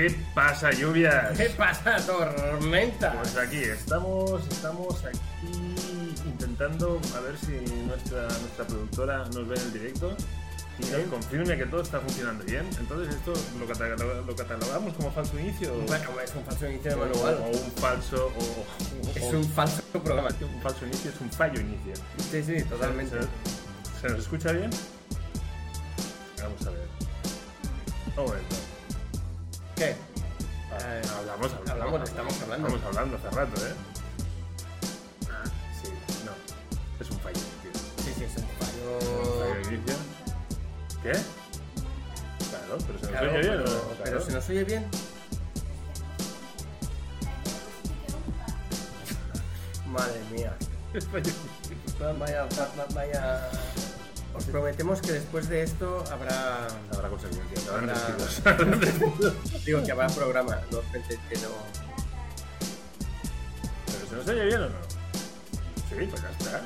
¿Qué pasa, lluvia? ¿Qué pasa, tormenta? Pues aquí estamos, estamos aquí intentando a ver si nuestra, nuestra productora nos ve en el directo y nos confirme que todo está funcionando bien. Entonces esto lo, cataloga- lo catalogamos como falso inicio Bueno, es un falso inicio de manual. o un falso o, Es o- un falso programa. un falso inicio es un fallo inicio. Sí, sí, totalmente. ¿Se, se nos escucha bien? Vamos a ver. Un momento. ¿Qué? Eh, hablamos, hablamos, hablamos, estamos hablando. Estamos hablando hace rato, ¿eh? Ah, sí, no. Es un fallo inicio. Sí, sí, es un Un fallo. inicio. ¿Qué? Claro, pero se nos Claro, oye bien. pero, Claro. se nos oye bien. Madre mía. Vaya, va- vaya. Os prometemos que después de esto habrá. Habrá consecuencias, Habrá- despidos. Digo que habrá programa, no penséis que no. ¿Pero se nos oye bien o no? Sí, pues ya está.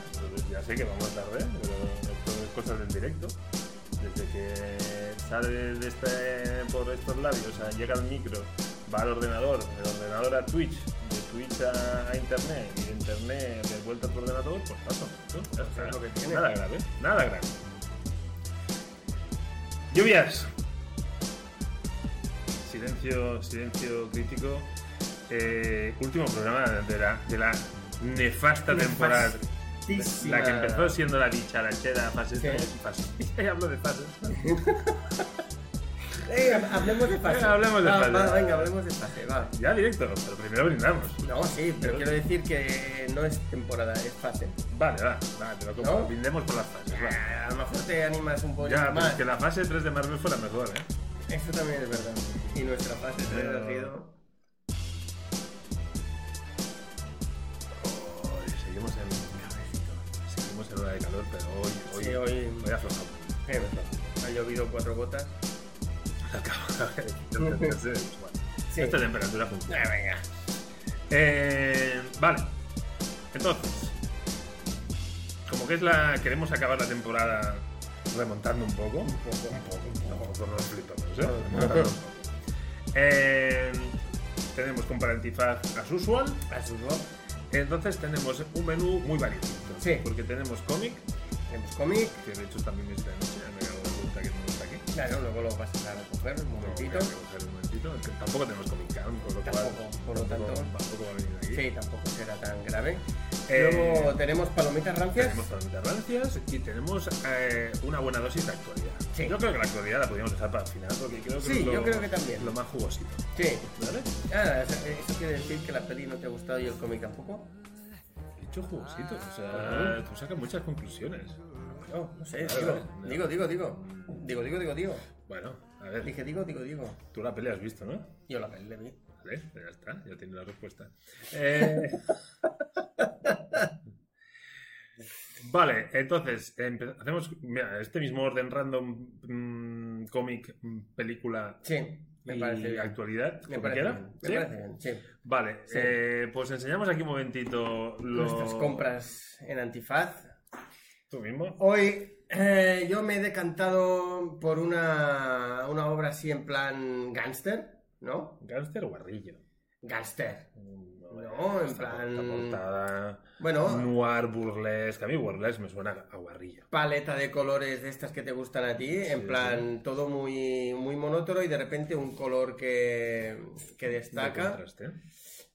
Ya sé que vamos tarde, pero esto es cosas del directo. Desde que sale de este, por estos labios, o sea, llega al micro, va al ordenador, del ordenador a Twitch, Twitch a, a internet y de internet de vuelta a tu ordenador, pues paso. ¿no? Ya está. es lo que tiene. Nada grave, nada grave. Lluvias. Silencio, silencio crítico. Eh, último programa de la, de la nefasta temporada. La que empezó siendo la dicharachera fase Sí. 3. Fase. Ya hablo de fases. Eh, hablemos de fase. Eh, hablemos de Va, fase. va, venga, hablemos de fase, va. Ya directo, pero primero brindamos. No, sí, pero quiero decir que no es temporada, es fase. Vale, va, va, te lo compro. ¿No? Brindemos por las fases. va. Ah, A lo mejor te animas un poco Ya, pero es que la fase 3 de Marvel fue la mejor, ¿eh? Eso también es verdad. Y nuestra fase 3 Pero- ha sido. Seguimos en. Seguimos en hora de calor, pero hoy. Hoy, Sí, hoy- hoy aflojamos. Ha llovido cuatro gotas. Acabo de. Sí. Esta temperatura funciona. Ah, venga. Eh, vale. Entonces, como que es la. Queremos acabar la temporada remontando un poco. Un poco, un poco, un poco. No nos flipamos, ¿eh? Remontando un poco. Eh, tenemos compra antifaz as usual. A sus dos. Entonces tenemos un menú muy variado. Sí. Porque tenemos cómic, Tenemos cómic. que de hecho también está en noche, Claro, luego lo vas a recoger un No, momentito. voy a coger un momentito. Tampoco tenemos Comic Con, por lo cual Tampoco, por lo tampoco- tanto. tampoco va a venir aquí. Sí, tampoco será tan grave. Eh, Luego tenemos palomitas rancias. Tenemos palomitas rancias y tenemos eh, una buena dosis de actualidad. Sí. Yo creo que la actualidad la podríamos dejar para el final porque creo que Sí, es lo, yo creo que también. lo más jugosito. Sí. ¿Vale? Ah, eso quiere decir que la peli no te ha gustado y el cómic tampoco. He hecho jugosito. O sea, tú sacas muchas conclusiones. No, no sé, digo, vale, digo, digo, digo. Digo, digo, digo, digo. Bueno, a ver. Dije, digo, digo, digo. Tú la pelea has visto, ¿no? Yo la peli le vi. Vale, ya está, ya tiene la respuesta. Eh, Vale, entonces, empe- hacemos mira, este mismo orden random, mm, cómic, mm, película Sí, me y parece bien. actualidad. Me parece bien. Me ¿Sí? parece bien, sí. Vale, Sí. eh, pues enseñamos aquí un momentito. Nuestras compras en antifaz. Tú mismo. Hoy eh, yo me he decantado por una, una obra así en plan gangster, ¿no? ¿Gánster o guarrillo? Gangster. No, No, en plan- portada Bueno, noir, burlesque. A mí burlesque me suena a guarrillo. paleta de colores de estas que te gustan a ti, en Sí, plan todo muy, muy monótono y de repente un color que, que De destaca.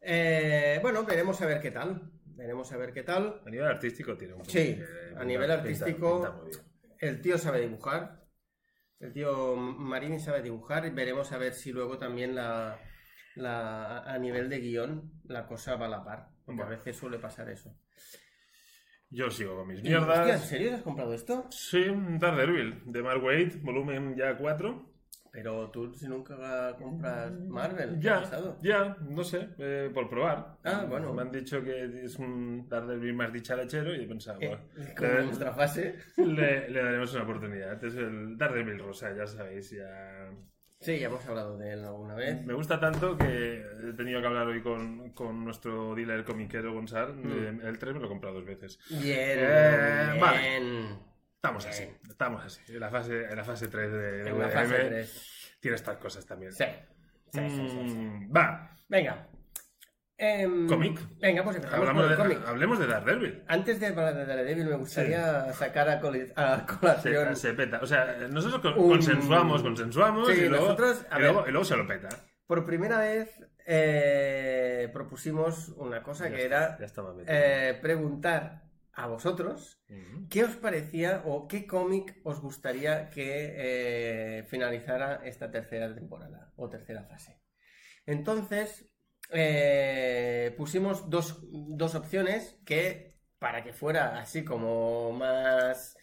Eh, bueno, veremos a ver qué tal. Veremos a ver qué tal. A nivel artístico tiene un Sí, a nivel artístico- pinta. El tío sabe dibujar. El tío Marini sabe dibujar y veremos a ver si luego también la, la- a nivel de guion la cosa va a la par. Porque a veces suele pasar eso. Yo sigo con mis hostia, ¿En mierdas. serio has comprado esto? Sí, Daredevil, de Mark Waid, volumen ya 4. Pero tú si nunca compras Marvel, ¿qué Ya, ya, no sé, eh, por probar. Ah, bueno. Me han dicho que es un Daredevil más dicharachero y he pensado, Eh, bueno, como le- en nuestra fase. le, le daremos una oportunidad. Es el Daredevil rosa, ya sabéis, ya... Sí, ya hemos hablado de él alguna vez. Me gusta tanto que he tenido que hablar hoy con, con nuestro dealer comiquero Gonzalo. Mm. El 3 me lo he comprado dos veces. Bien, Eh, bien. vale. Estamos así, estamos así. En la fase, en la fase 3 de, de En la fase VDM 3. tiene estas cosas también. Sí, Sí, sí, sí. Mm, Va, Venga. Em, Cómic. Venga, pues empezamos hablamos de, cómic. hablemos de Daredevil. Antes de hablar de Daredevil, me gustaría sacar a, a colación Se, se peta. O sea, nosotros con- Un- consensuamos, consensuamos y, luego, nosotros, y, luego, y luego se lo peta. Por primera vez eh, propusimos una cosa Ya que está, era eh, preguntar a vosotros qué os parecía o qué cómic os gustaría que eh, finalizara esta tercera temporada o tercera fase. Entonces, eh, pusimos dos, dos opciones que para que fuera así como más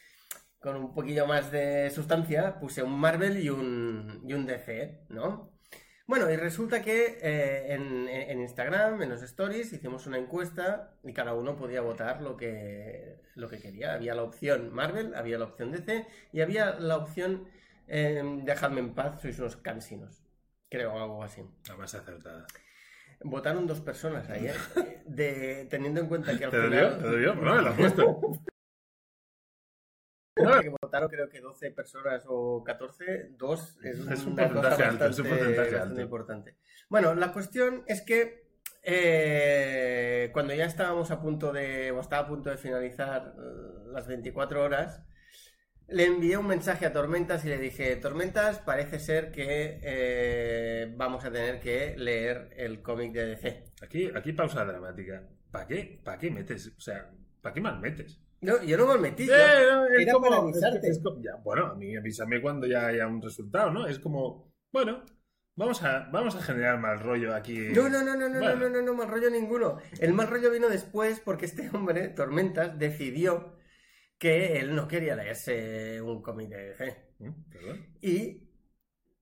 con un poquillo más de sustancia, puse un Marvel y un, y un DC, ¿no? Bueno, y resulta que eh, en, en Instagram, en los stories, hicimos una encuesta y cada uno podía votar lo que, lo que quería. Había la opción Marvel, había la opción DC y había la opción eh, Dejadme en paz, sois unos cansinos. Creo, algo así. La más acertada. Votaron dos personas ahí, ¿eh? De, teniendo en cuenta que al ¿Te final... ¿Te me has puesto. que votaron creo que 12 personas o 14, dos es, Es un una alto, es un bastante- alto. importante. Bueno, la cuestión es que eh, cuando ya estábamos a punto de, o estaba a punto de finalizar eh, las 24 horas, le envié un mensaje a Tormentas y le dije, Tormentas, parece ser que eh, vamos a tener que leer el cómic de DC. Aquí, aquí pausa dramática. ¿Para qué? ¿Para qué metes? O sea, ¿para qué mal metes? No, yo no me metí. Eh, no, es era como- para es- avisarte. es como- ya, bueno, a mí avísame cuando ya haya un resultado, ¿no? Es como, bueno, vamos a, vamos a generar mal rollo aquí. No, no, no, no, no, Bueno. no, no, no, mal rollo ninguno. El mal rollo vino después porque este hombre, Tormentas, decidió que él no quería leerse un cómic de DC. ¿Mm? ¿Perdón? Y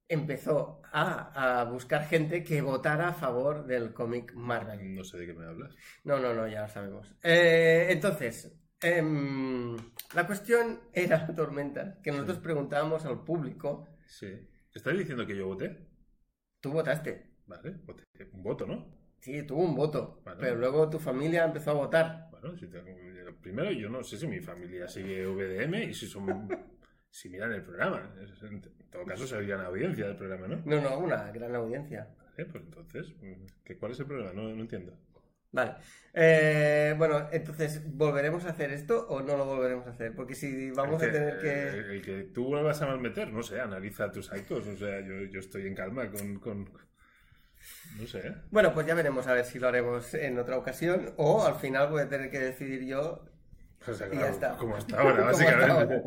empezó a, a buscar gente que votara a favor del cómic Marvel. No sé de qué me hablas. No, no, no, ya lo sabemos. Eh, entonces, em, la cuestión era, Tormentas, que nosotros preguntábamos al público, Sí. ¿Estás diciendo que yo voté? tú votaste. Vale, voté. Un voto, ¿no? Sí, tuvo un voto, Bueno. pero luego tu familia empezó a votar. Bueno, si tengo- primero yo no sé si mi familia sigue VDM y si son si miran el programa. En todo caso serían audiencia del programa, ¿no? No, no, una gran audiencia. Vale, pues entonces, mm, ¿qué, ¿cuál es el problema? No, no entiendo. Vale. Eh, bueno, entonces, ¿volveremos a hacer esto o no lo volveremos a hacer? Porque si vamos el a tener que... eh, El que tú vuelvas a malmeter, no sé, analiza tus actos. O sea, yo, yo estoy en calma con... con- No sé. Bueno, pues ya veremos a ver si lo haremos en otra ocasión o al final voy a tener que decidir yo. O sea, Y claro, ya está. Como hasta ahora, hasta básicamente. ahora.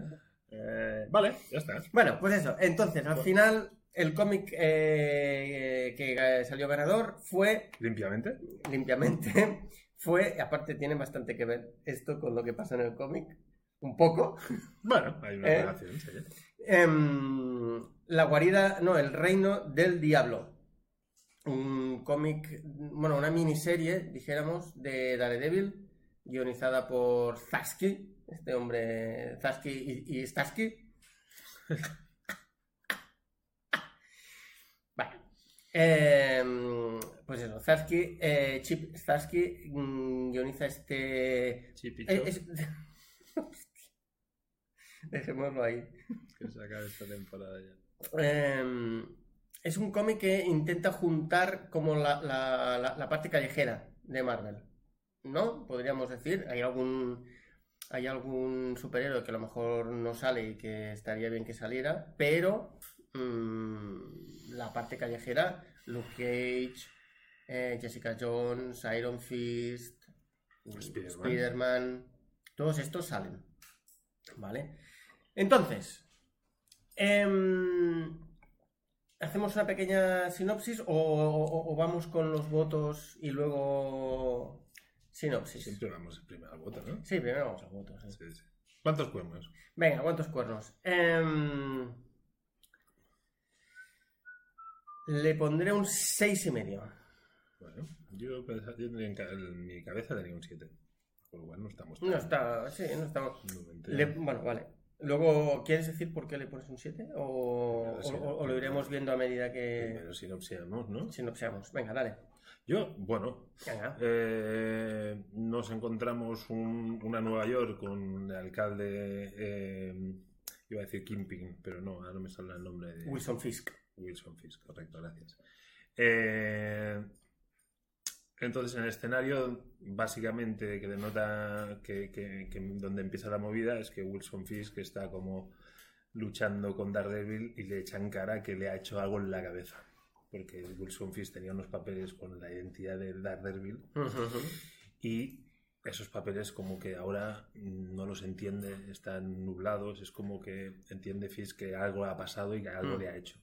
Eh, vale, ya está. Bueno, pues eso. Entonces, al final, el cómic eh, que eh, salió ganador fue, Limpiamente. limpiamente, fue, aparte tiene bastante que ver esto con lo que pasa en el cómic, un poco. Bueno, hay una Eh. relación, sí. Em, la guarida, no, el reino del diablo. Un cómic, bueno, una miniserie, dijéramos, de Daredevil, guionizada por Zasky, este hombre, Zasky y, y Stasky. Vale. Em, pues eso, Zasky, eh, Chip Zasky mm, guioniza este... Chipicho, eh, es- Dejémoslo ahí. que se acabe esta temporada ya. Eh, es un cómic que intenta juntar como la, la- la- la parte callejera de Marvel, ¿no? Podríamos decir, hay algún hay algún superhéroe que a lo mejor no sale y que estaría bien que saliera, pero mm, la parte callejera, Luke Cage, eh, Jessica Jones, Iron Fist, Spider-Man. Todos estos salen, ¿vale? Entonces, em, ¿hacemos una pequeña sinopsis o, o- o vamos con los votos y luego sinopsis? Siempre vamos primero al voto, ¿no? Sí, primero vamos a votos. sí. Sí, sí. ¿Cuántos cuernos? Venga, ¿cuántos cuernos? Em, le pondré un seis y medio. Bueno, yo, en, en mi cabeza tenía un 7. Por lo cual no estamos No está, sí, no. Le- bueno, vale. Luego, ¿quieres decir por qué le pones un 7? O, Claro, sí. o- o- o lo iremos viendo a medida que Primero sinopsiamos, ¿no? sinopsiamos? Venga, dale. Yo, bueno, Venga. eh, nos encontramos un- una Nueva York con el alcalde, eh, iba a decir Kingpin, pero no, ahora no me sale el nombre de Wilson Fisk. Wilson Fisk, correcto, gracias. Eh, entonces, en el escenario, básicamente, que denota que, donde empieza la movida es que Wilson Fisk está como luchando con Daredevil y le echan cara que le ha hecho algo en la cabeza. Porque Wilson Fisk tenía unos papeles con la identidad de Daredevil y esos papeles como que ahora no los entiende, están nublados, es como que entiende Fisk que algo ha pasado y que algo le ha hecho.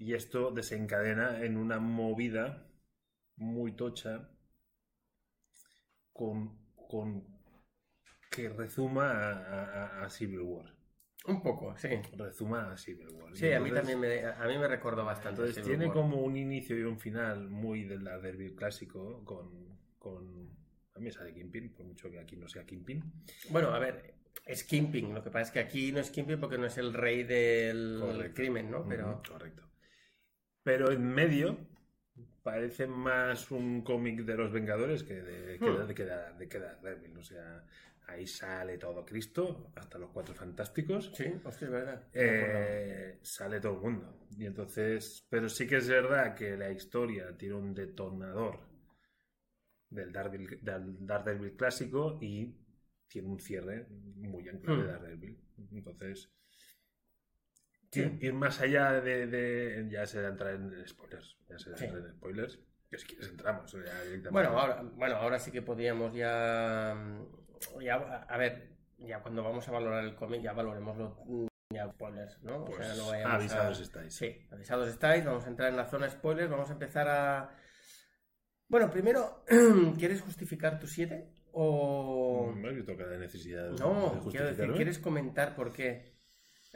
Y esto desencadena en una movida muy tocha con, con que rezuma a, a- a Civil War. Un poco, sí. Rezuma a Civil War. Sí, a mí también me, a mí me recordó bastante. entonces Civil tiene War. como un inicio y un final muy del Daredevil clásico con, con... A mí me sale Kingpin, por mucho que aquí no sea Kingpin. Bueno, a ver, es Kimping. Lo que pasa es que aquí no es Kimping porque no es el rey del Correcto. crimen, ¿no? Pero. Correcto. Pero en medio parece más un cómic de los Vengadores que de, que Hmm. de, que de- de que. O sea, ahí sale todo Cristo, hasta los Cuatro Fantásticos. Sí, hostia, es verdad. Eh, sale todo el mundo. Y entonces, pero sí que es verdad que la historia tiene un detonador del Daredevil, del Daredevil clásico y tiene un cierre muy en clave Hmm. de Daredevil. Entonces, Sí. ir, ir más allá de, de- Ya se entrar en spoilers. Ya se Sí. entrar en spoilers. Que si quieres entramos. ya directamente. Bueno, ahora, bueno, ahora sí que podríamos ya, ya. A ver, ya cuando vamos a valorar el cómic, ya valoremoslo mm, ya spoilers, ¿no? Pues, o sea, no vayamos avisados a- estáis. Sí, avisados estáis. Vamos a entrar en la zona spoilers. Vamos a empezar a. Bueno, primero, ¿quieres justificar tu 7? O. No he toca la necesidad de No, quiero decir. ¿quieres comentar por qué?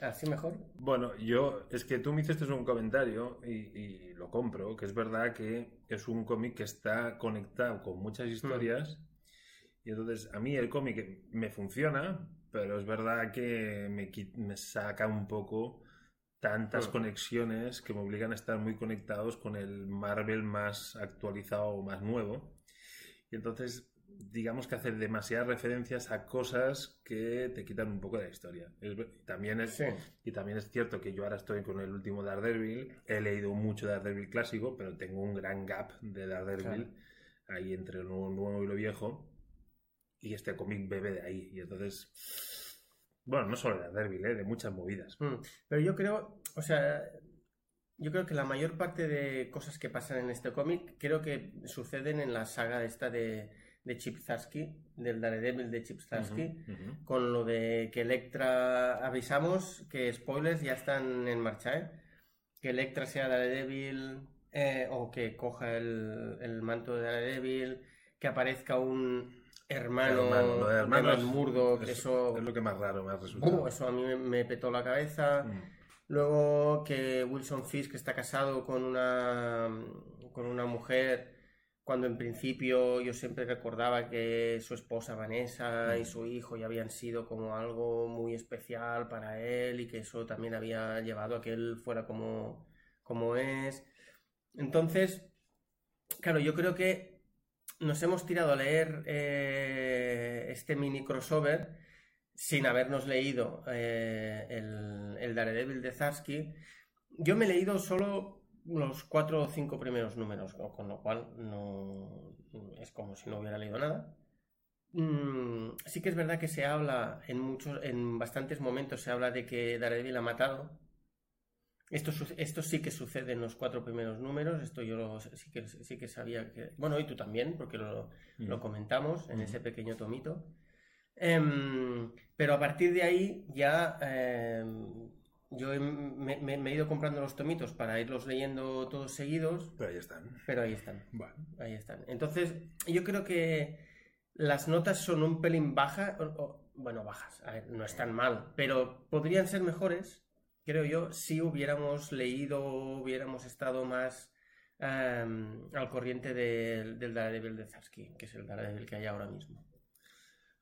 ¿Así mejor? Bueno, yo, es que tú me hiciste un comentario y, y lo compro, que es verdad que es un cómic que está conectado con muchas historias y entonces a mí el cómic me funciona, pero es verdad que me, saca un poco tantas Mm. conexiones que me obligan a estar muy conectados con el Marvel más actualizado o más nuevo. Y entonces, digamos que hacer demasiadas referencias a cosas que te quitan un poco de la historia. Es ver- también es, Sí. y también es cierto que yo ahora estoy con el último Daredevil. He leído mucho Daredevil clásico, pero tengo un gran gap de Daredevil ahí entre lo nuevo, nuevo y lo viejo. Y este cómic bebe de ahí. Y entonces, bueno, no solo de Daredevil, ¿eh? de muchas movidas. Mm, Pero yo creo, o sea, yo creo que la mayor parte de cosas que pasan en este cómic creo que suceden en la saga esta de, de Chip Zdarsky, del Daredevil de Chip ujú. con lo de que Electra, avisamos que spoilers ya están en marcha, ¿eh? Que Electra sea Daredevil eh, o que coja el, el manto de Daredevil, que aparezca un hermano, Hermano, de de es- eso, es lo que más raro me ha resultado. uh, eso a mí me, me petó la cabeza. Mm. Luego que Wilson Fisk está casado con una, con una mujer cuando en principio yo siempre recordaba que su esposa Vanessa y su hijo ya habían sido como algo muy especial para él y que eso también había llevado a que él fuera como, como es. Entonces, claro, yo creo que nos hemos tirado a leer eh, este mini crossover sin habernos leído eh, el, el Daredevil de Zarsky. Yo me he leído solo los cuatro o cinco primeros números, con lo cual no es como si no hubiera leído nada. Mm, sí que es verdad que se habla en muchos, en bastantes momentos se habla de que Daredevil ha matado. Esto, esto sí que sucede en los cuatro primeros números. Esto yo lo- sí, que, sí que sabía que. Bueno, y tú también, porque lo, Mm. lo comentamos en ese pequeño tomito. Em, pero a partir de ahí ya em, yo he- me, me- me he ido comprando los tomitos para irlos leyendo todos seguidos, Pero ahí están. pero ahí están, Bueno, ahí están. Entonces, yo creo que las notas son un pelín bajas, bueno, bajas, a ver, no están mal, pero podrían ser mejores, creo yo, si hubiéramos leído, hubiéramos estado más em, al corriente del, del Daredevil de Zarsky, que es el Daredevil que hay ahora mismo.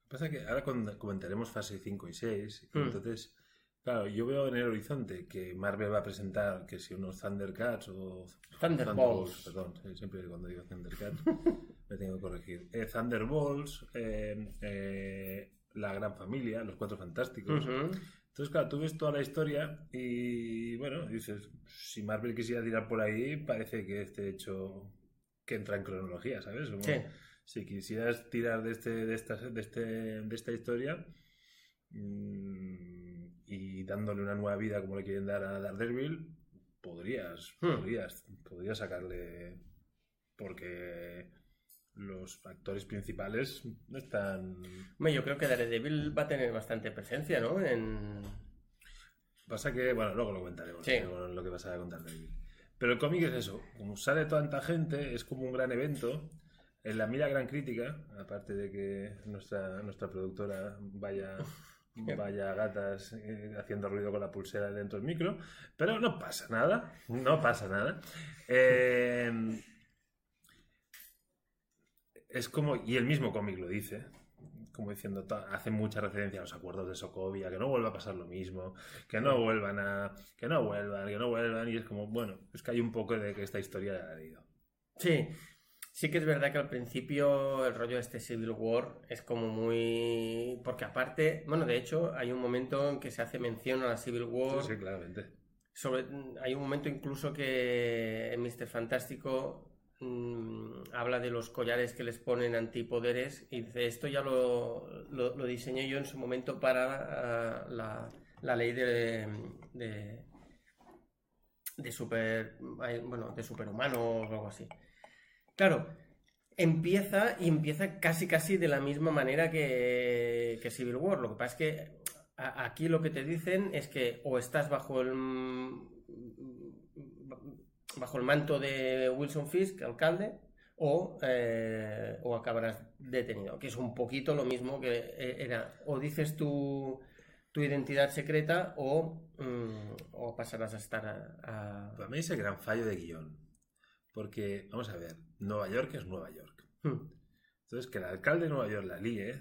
pasa que ahora comentaremos fase 5 y 6. y Mm. Entonces, claro, yo veo en el horizonte que Marvel va a presentar que si unos Thundercats o Thunderbolts. perdón, siempre cuando digo Thundercats me tengo que corregir. Eh, Thunderbolts, eh, eh, la gran familia, los cuatro fantásticos. Ujú. Entonces, claro, tú ves toda la historia y, bueno, dices, si Marvel quisiera tirar por ahí, parece que este hecho que entra en cronología, ¿sabes? Como Sí. Si quisieras tirar de, este, de, esta, de, este, de esta historia mm, y dándole una nueva vida como le quieren dar a Daredevil, podrías, Hmm. podrías, podrías sacarle... Porque los actores principales no están... Hombre, yo creo que Daredevil va a tener bastante presencia, ¿no? En... Pasa que, bueno, luego lo comentaremos, Sí. con lo que vas a contar de Pero el cómic es eso, como sale tanta gente, es como un gran evento. En la mira gran crítica, aparte de que nuestra, nuestra productora vaya, vaya gatas eh, haciendo ruido con la pulsera dentro del micro, pero no pasa nada, no pasa nada. Eh, es como, y el mismo cómic lo dice, como diciendo, hace mucha referencia a los acuerdos de Sokovia, que no vuelva a pasar lo mismo, que no vuelvan a, que no vuelvan, que no vuelvan, y es como, bueno, es que hay un poco de que esta historia la ha ido. Sí, sí que es verdad que al principio el rollo de este Civil War es como muy... Porque aparte, bueno, de hecho hay un momento en que se hace mención a la Civil War. Sí, sí, claramente. Sobre, hay un momento incluso que en Mr. Fantástico mm, habla de los collares que les ponen antipoderes y dice, esto ya lo, lo, lo diseñé yo en su momento para ah, la, la ley de, de, de super, bueno, de superhumanos o algo así. Claro, empieza y empieza casi casi de la misma manera que, Civil War. Lo que pasa es que aquí lo que te dicen es que o estás bajo el bajo el manto de Wilson Fisk, alcalde, o, eh, o acabarás detenido, que es un poquito lo mismo que eh, era, o dices tu, tu identidad secreta o, mm, o pasarás a estar a, a- Para mí es el gran fallo de guion. Porque, vamos a ver, Nueva York es Nueva York. Hmm. Entonces, que el alcalde de Nueva York la líe,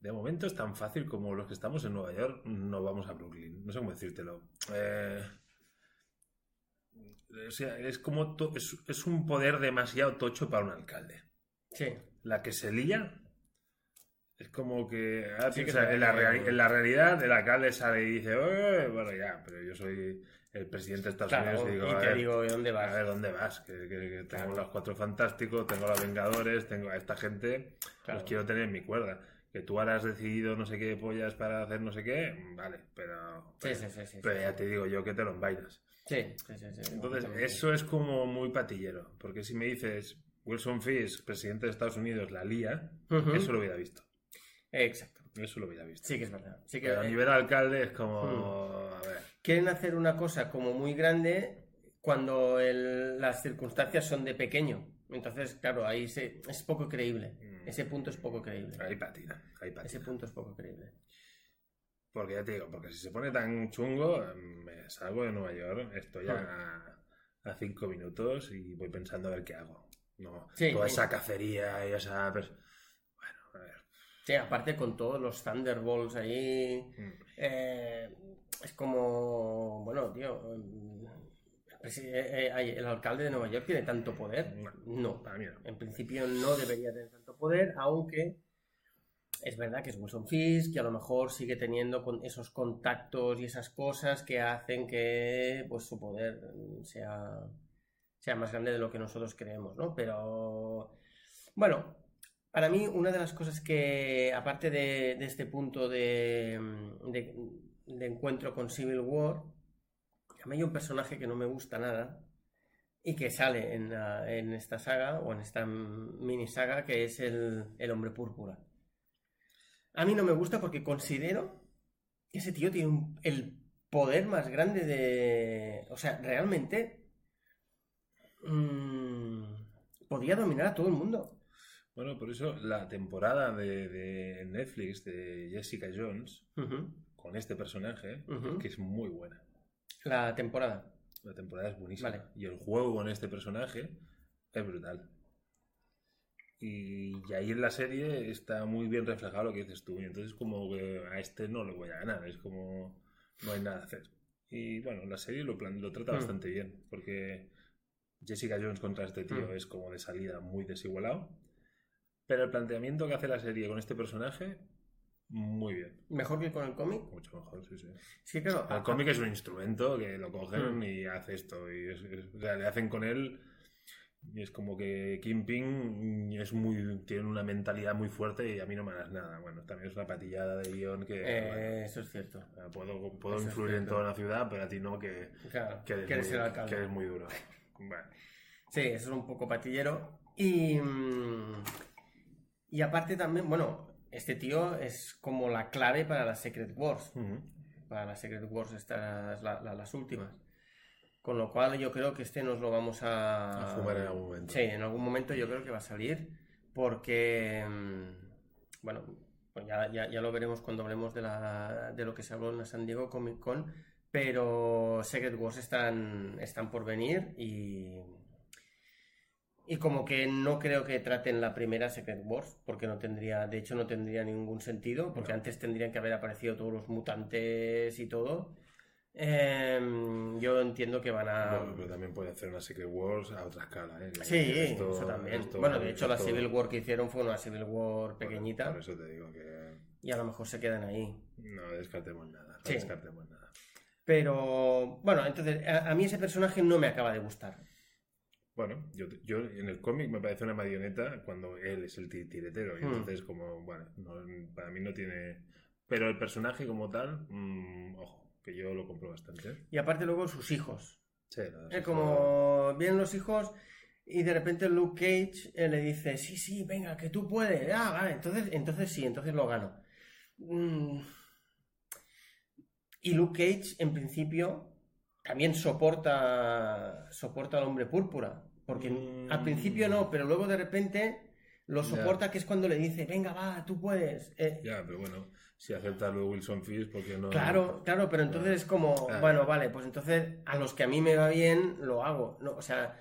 de momento es tan fácil como los que estamos en Nueva York no vamos a Brooklyn. No sé cómo decírtelo. Eh, o sea, es como to- es, es un poder demasiado tocho para un alcalde. Sí, La que se lía es como que, Sí, se- en, la real- en la realidad el alcalde sale y dice, "Eh, bueno ya, pero yo soy el presidente de Estados claro, Unidos y digo, y "A te ver, digo, ¿y dónde a vas? ver, ¿dónde vas? Que, que- que tengo Claro. los cuatro fantásticos, tengo los Vengadores, tengo a esta gente, Claro. los quiero tener en mi cuerda. Que tú ahora has decidido no sé qué pollas para hacer no sé qué, vale, pero, Sí, sí, sí, sí, pero sí, ya te digo yo que te lo envainas. Sí, sí, sí, sí, Entonces, eso es como muy patillero, porque si me dices Wilson Fisk, presidente de Estados Unidos, la lía, eso lo hubiera visto. Exacto. Eso lo hubiera visto. Sí que es verdad. Sí que, Pero a eh, nivel alcalde es como, Hmm. a ver, quieren hacer una cosa como muy grande cuando el- las circunstancias son de pequeño. Entonces, claro, ahí se, es poco creíble. Mm. Ese punto es poco creíble. ahí patina, ahí patina. Ese punto es poco creíble. Porque ya te digo, porque si se pone tan chungo, me salgo de Nueva York, estoy a, a cinco minutos y voy pensando a ver qué hago. No, Sí, toda esa cacería y esa... Sí, aparte con todos los Thunderbolts ahí. Mm. eh, es como. Bueno, tío. el eh, eh, ¿El alcalde de Nueva York tiene tanto poder? No. Para mí no. En principio no debería tener tanto poder, aunque es verdad que es Wilson Fisk y a lo mejor sigue teniendo con esos contactos y esas cosas que hacen que pues su poder sea, sea más grande de lo que nosotros creemos, ¿no? Pero bueno, para mí una de las cosas que, aparte de, este punto de, mm, de- de encuentro con Civil War, a mí hay un personaje que no me gusta nada y que sale en, en esta saga o en esta mini saga que es el, hombre púrpura. A mí no me gusta porque considero que ese tío tiene el poder más grande de... O sea, realmente mm, podría dominar a todo el mundo. Bueno, por eso la temporada de, de Netflix de Jessica Jones con este personaje, Ujú. que es muy buena. La temporada. La temporada es buenísima. Vale. Y el juego con este personaje es brutal. Y, y ahí en la serie está muy bien reflejado lo que dices tú. Y entonces como que a este no le voy a ganar. Es como no hay nada a hacer. Y bueno, la serie lo, plan- lo trata Mm. bastante bien. Porque Jessica Jones contra este tío Mm. es como de salida muy desigualado. Pero el planteamiento que hace la serie con este personaje muy bien. ¿Mejor que con el cómic? Mucho mejor, sí, sí. Sí, claro. El cómic es un instrumento que lo cogen Mm. y hace esto. Y es- es- o sea, le hacen con él. Y es como que Kingpin es muy, tiene una mentalidad muy fuerte y a mí no me das nada. Bueno, también es una patillada de guion que. Eh, bueno, eso es cierto. puedo puedo eso influir en toda la ciudad, pero a ti no, que, Claro, que eres, que eres muy, el que eres muy duro. Sí, eso es un poco patillero. Y, mm, y aparte también, bueno, este tío es como la clave para las Secret Wars. Ujú. Para las Secret Wars estas, la- la- las últimas. Con lo cual yo creo que este nos lo vamos a... A jugar en algún momento. Sí, en algún momento yo creo que va a salir. Porque, mm, bueno, pues ya, ya, ya lo veremos cuando hablemos de, la, de lo que se habló en la San Diego Comic Con. Pero Secret Wars están, están por venir y... Y como que no creo que traten la primera Secret Wars, porque no tendría, de hecho no tendría ningún sentido, porque No. antes tendrían que haber aparecido todos los mutantes y todo. Em, yo entiendo que van a... Bueno, pero también puede hacer una Secret Wars a otra escala. ¿eh? Sí, esto- eso también. esto- bueno, de hecho la Civil War que hicieron fue una Civil War pequeñita Por eso te digo que y a lo mejor se quedan ahí. no descartemos nada. No Sí. descartemos nada. Pero bueno, entonces a, a mí ese personaje no me acaba de gustar. Bueno, yo, yo en el cómic me parece una marioneta cuando él es el ti- tiretero. Y Hmm. entonces, como, bueno, no- para mí no tiene. Pero el personaje como tal, mm, ojo, que yo lo compro bastante. Y aparte luego sus hijos. Sí, no, Es sí, como vienen los hijos y de repente Luke Cage eh, le dice, sí, sí, venga, que tú puedes. Ah, vale, entonces, entonces sí, entonces lo gano. Mm. Y Luke Cage, en principio, también soporta, soporta al hombre púrpura. Porque Mm. al principio no, pero luego de repente lo soporta, que es cuando le dice, venga, va, tú puedes. Eh, Ya, pero bueno, si acepta de Wilson Fisk, porque no. Claro, claro, pero entonces es como, Ah. bueno, vale, pues entonces a los que a mí me va bien, lo hago. No, o sea,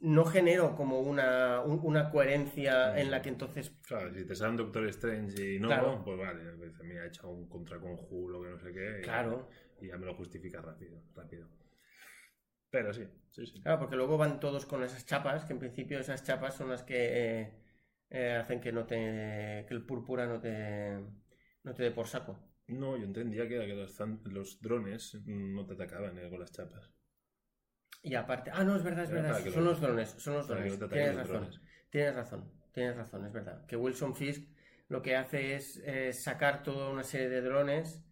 no genero como una, un- una coherencia Mm. en la que entonces... Claro, si te sale un Doctor Strange y no, Claro. pues vale, me ha echado un contraconjuro que no sé qué. y- Claro, Y ya me lo justifica rápido, rápido. Pero sí, sí, sí. claro, porque luego van todos con esas chapas, que en principio esas chapas son las que eh, eh, hacen que no te... que el púrpura no te... no te dé por saco. No, yo entendía que, que los, drones no te atacaban eh, con las chapas. Y aparte... Ah, no, es verdad, es Era verdad, son lo- los drones, son los drones. no Tienes los razón. drones. Tienes razón, tienes razón, es verdad. Que Wilson Fisk lo que hace es eh, sacar toda una serie de drones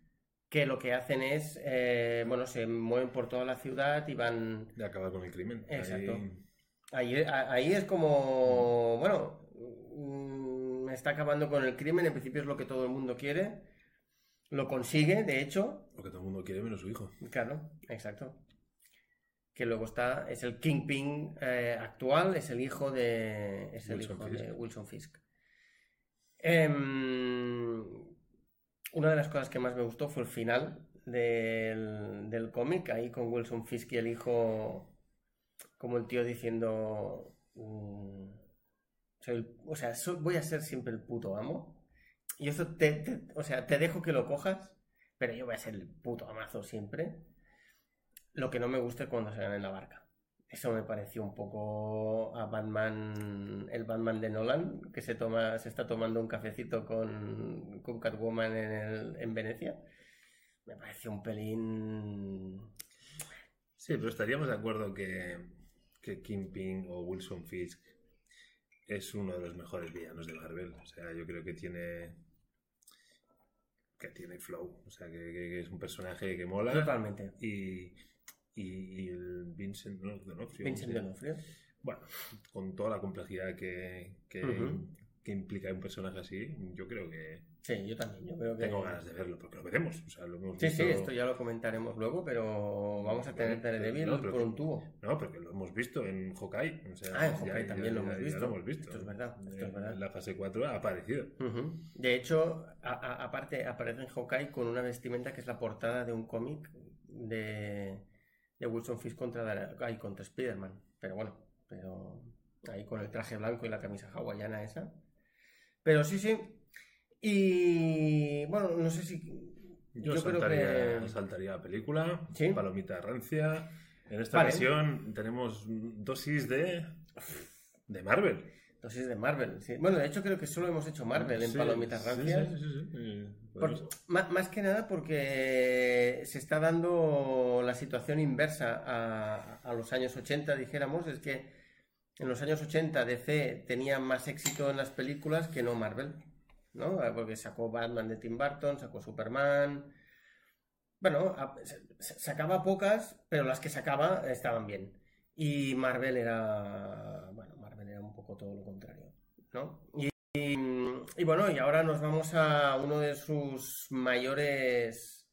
que lo que hacen es, eh, bueno, se mueven por toda la ciudad y van... De acabar con el crimen. Exacto. Ahí- Ahí, es como, bueno, mm, está acabando con el crimen, en principio es lo que todo el mundo quiere, lo consigue, de hecho, lo que todo el mundo quiere menos su hijo. Claro, exacto. Que luego está, es el Kingpin eh, actual, es el hijo de, es el Wilson hijo Fisk. de Wilson Fisk. Em, una de las cosas que más me gustó fue el final del, del cómic, ahí con Wilson Fisk y el hijo, como el tío diciendo, mm, o sea, voy a ser siempre el puto amo. Y eso te, o sea, te dejo que lo cojas, pero yo voy a ser el puto amazo siempre. Lo que no me gusta es cuando se van en la barca. Eso me pareció un poco a Batman, el Batman de Nolan, que se toma, se está tomando un cafecito con, con Catwoman en, el- en Venecia. Me pareció un pelín. Sí, pero estaríamos de acuerdo que, que Kingpin o Wilson Fisk es uno de los mejores villanos de Marvel. O sea, yo creo que tiene que tiene flow. O sea, que, que- que es un personaje que mola. Totalmente. Y, y, el Vincent ¿no? D'Onofrio. Vincent. D'Onofrio. Bueno, con toda la complejidad que, que, que implica un personaje así, yo creo que Sí, yo también. Yo creo que... tengo ganas de verlo, porque lo veremos. O sea, lo hemos Sí, sí, esto ya lo comentaremos luego, pero vamos a tener Daredevil no, por un tubo. No, porque lo hemos visto en Hawkeye. O sea, Ah, en Hawkeye también lo hemos visto. lo hemos visto. Esto es verdad, esto es En verdad. la fase 4 ha aparecido. De hecho, a- a- aparte aparece en Hawkeye con una vestimenta que es la portada de un cómic de, de Wilson Fisk contra, ay, contra Spider-Man. Pero bueno, pero ahí con el traje blanco y la camisa hawaiana esa. Pero sí, sí. Y bueno, no sé si... Yo, saltaría, que- saltaría a película, ¿Sí? palomita rancia. En esta Vale. ocasión tenemos dosis de, de Marvel. Dosis de Marvel, sí. Bueno, de hecho creo que solo hemos hecho Marvel en Sí, Palomitas Rancias. Sí, sí, sí. Por- más que nada porque se está dando la situación inversa a, a los años 80, dijéramos, es que en los años 80 DC tenía más éxito en las películas que no Marvel, ¿no? Eh, Porque sacó Batman de Tim Burton, sacó Superman. Bueno, sacaba pocas, pero las que sacaba estaban bien. Y Marvel era, bueno, poco todo lo contrario, ¿no? Y, y bueno, y ahora nos vamos a uno de sus mayores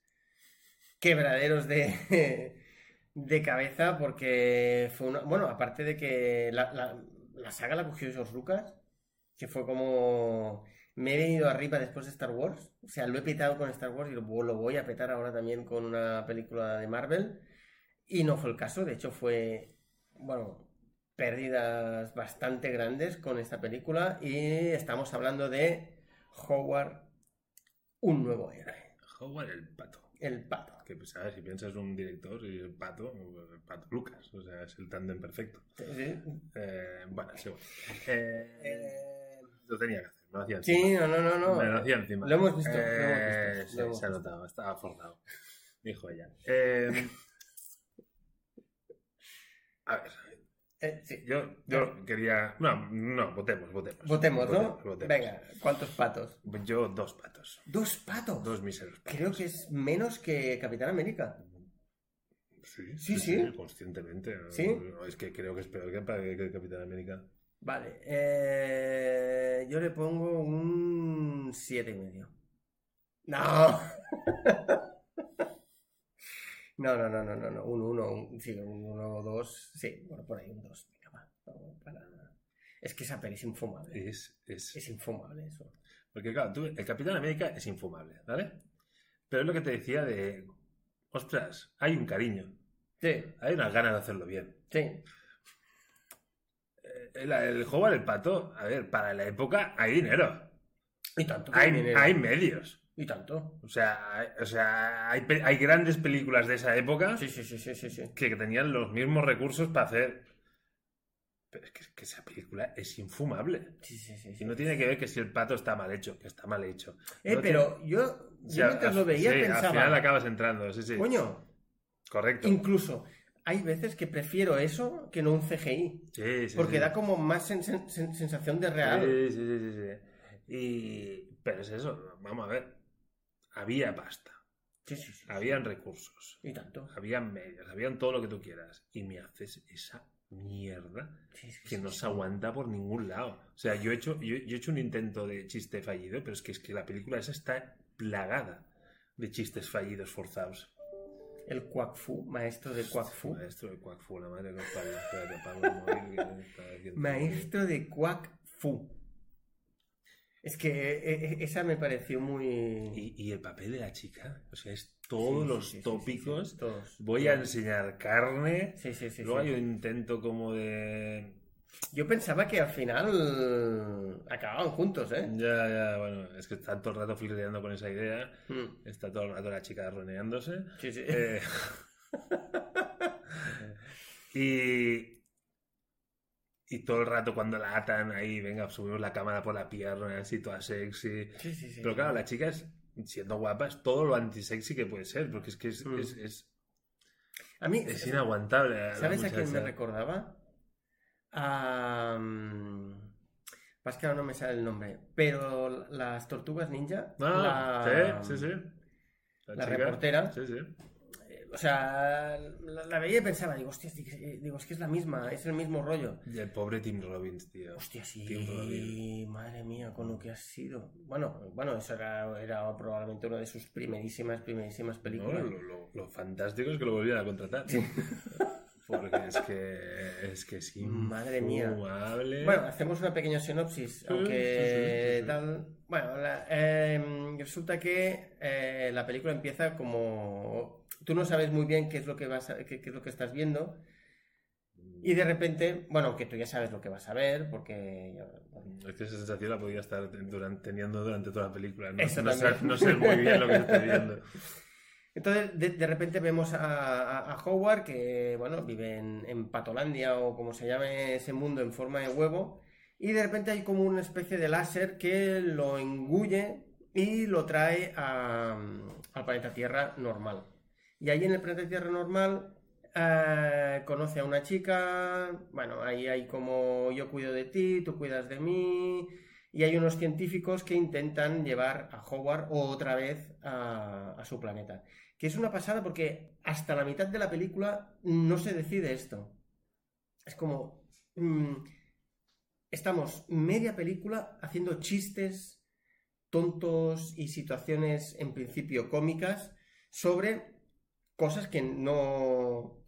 quebraderos de, de cabeza, porque fue una, bueno, aparte de que la, la- la saga la cogió George Lucas, que fue como me he venido arriba después de Star Wars, o sea, lo he petado con Star Wars y lo, lo voy a petar ahora también con una película de Marvel, y no fue el caso, de hecho fue, bueno, pérdidas bastante grandes con esta película y estamos hablando de Howard, un nuevo héroe, Howard el pato. el pato. Que pues, ¿sabes? si piensas un director y el pato, el pato Lucas, o sea, es el tándem perfecto. Sí, sí. Eh, bueno, sí, bueno. Eh, Eh, lo tenía que hacer, no hacía sí, encima. no, no, no, Me lo no. hacía encima. Lo hemos visto, lo Eh, hemos visto, sí, lo hemos se ha notado, estaba forzado. Dijo ella. Eh, a ver, Eh, sí. yo, yo quería. No, no, votemos, votemos. Votemos, ¿no? Votemos, votemos. Venga, ¿cuántos patos? Yo dos patos. Dos patos. Dos míseros patos. Creo que es menos que Capitán América. Sí, Sí, sí. conscientemente. ¿Sí? No, es que creo que es peor que, que Capitán América. Vale, eh, yo le pongo un siete y medio. No. No, no, no, no, no, no, un 1, un, sí, un 1 o 2, sí, bueno, por ahí un 2, venga, va, vamos para... Es que esa peli es infumable, Es, es, es infumable eso. Porque claro, tú- el Capitán América es infumable, ¿vale? Pero es lo que te decía de, ostras, hay un cariño, Sí, hay unas ganas de hacerlo bien. sí, Eh, El, el juego del pato, a ver, para la época hay dinero, y tanto. hay, dinero. hay medios. Y tanto. O sea, o sea hay, hay grandes películas de esa época Sí, sí, sí, que tenían los mismos recursos para hacer... Pero es que, que esa película es infumable. Sí, sí, sí, Y no tiene que ver que si el pato está mal hecho, que está mal hecho. Eh, No pero yo, yo sea, mientras al- lo veía pensaba, Al final acabas entrando, sí, sí. coño, Correcto. incluso hay veces que prefiero eso que no un CGI. Sí, sí, Porque sí. da como más sen- sen- sen- sensación de real. Sí, sí, sí, sí, sí. Y... Pero es eso, vamos a ver. Había pasta, Sí, sí, sí. habían recursos, Y tanto. habían medios, habían todo lo que tú quieras. Y me haces esa mierda que no se aguanta por ningún lado. O sea, yo he hecho, yo, yo he hecho un intento de chiste fallido, pero es que, es que la película esa está plagada de chistes fallidos forzados. El Quack Fu, maestro de Quack Fu. Maestro de Quack Fu, la madre que os parió. Espérate, apago el móvil, que está haciendo- Maestro de Quack Fu. Es que eh, eh, esa me pareció muy... Y, y el papel de la chica, o sea, es todos Sí, los sí, tópicos. sí, todos. Voy a enseñar carne. Sí, sí, sí. Luego hay un intento como de. Yo pensaba que al final acababan juntos, ¿eh? Ya, ya, bueno, es que está todo el rato flirteando con esa idea. Mm. Está todo el rato la chica roneándose. Sí, sí. Eh, y. Y todo el rato cuando la atan ahí, venga, subimos la cámara por la pierna, así toda sexy. Sí, sí, sí. Pero claro, la chica es, siendo guapa, es todo lo antisexy que puede ser, porque es que es, Mm. es, es, A mí, es inaguantable. la ¿sabes a quién me recordaba? A... mm, Más que ahora no me sale el nombre, pero las tortugas ninja, Ah, la, sí, sí, sí. la chica, reportera. Sí, sí. O sea, la, la veía y pensaba, digo, hostia, digo, es que es la misma, es el mismo rollo. Y el pobre Tim Robbins, tío. Hostia, sí, Tim Robbins. madre mía, con lo que ha sido. Bueno, bueno, eso era, era probablemente una de sus primerísimas, primerísimas No, películas. lo, lo- lo fantástico es que lo volvieran a contratar. Porque es que es que es Madre mía. Bueno, hacemos una pequeña sinopsis, aunque sí, sí, sí, tal. Bueno, la- eh, resulta que eh, la película empieza como tú no sabes muy bien qué es lo que vas a- qué, qué es lo que estás viendo y de repente, bueno, que tú ya sabes lo que vas a ver porque bueno, Es que esa sensación la podía estar durante- teniendo durante toda la película. No, no sé, no sé muy bien lo que estoy viendo. Entonces, de, repente vemos a, Howard que, bueno, vive en, Patolandia o como se llame ese mundo en forma de huevo y de repente hay como una especie de láser que lo engulle y lo trae al planeta Tierra normal. Y ahí en el planeta Tierra normal eh, conoce a una chica, bueno, ahí hay como yo cuido de ti, tú cuidas de mí, y hay unos científicos que intentan llevar a Howard otra vez a su planeta. Que es una pasada porque hasta la mitad de la película no se decide esto. Es como... mm, estamos media película haciendo chistes tontos y situaciones en principio cómicas sobre cosas que no...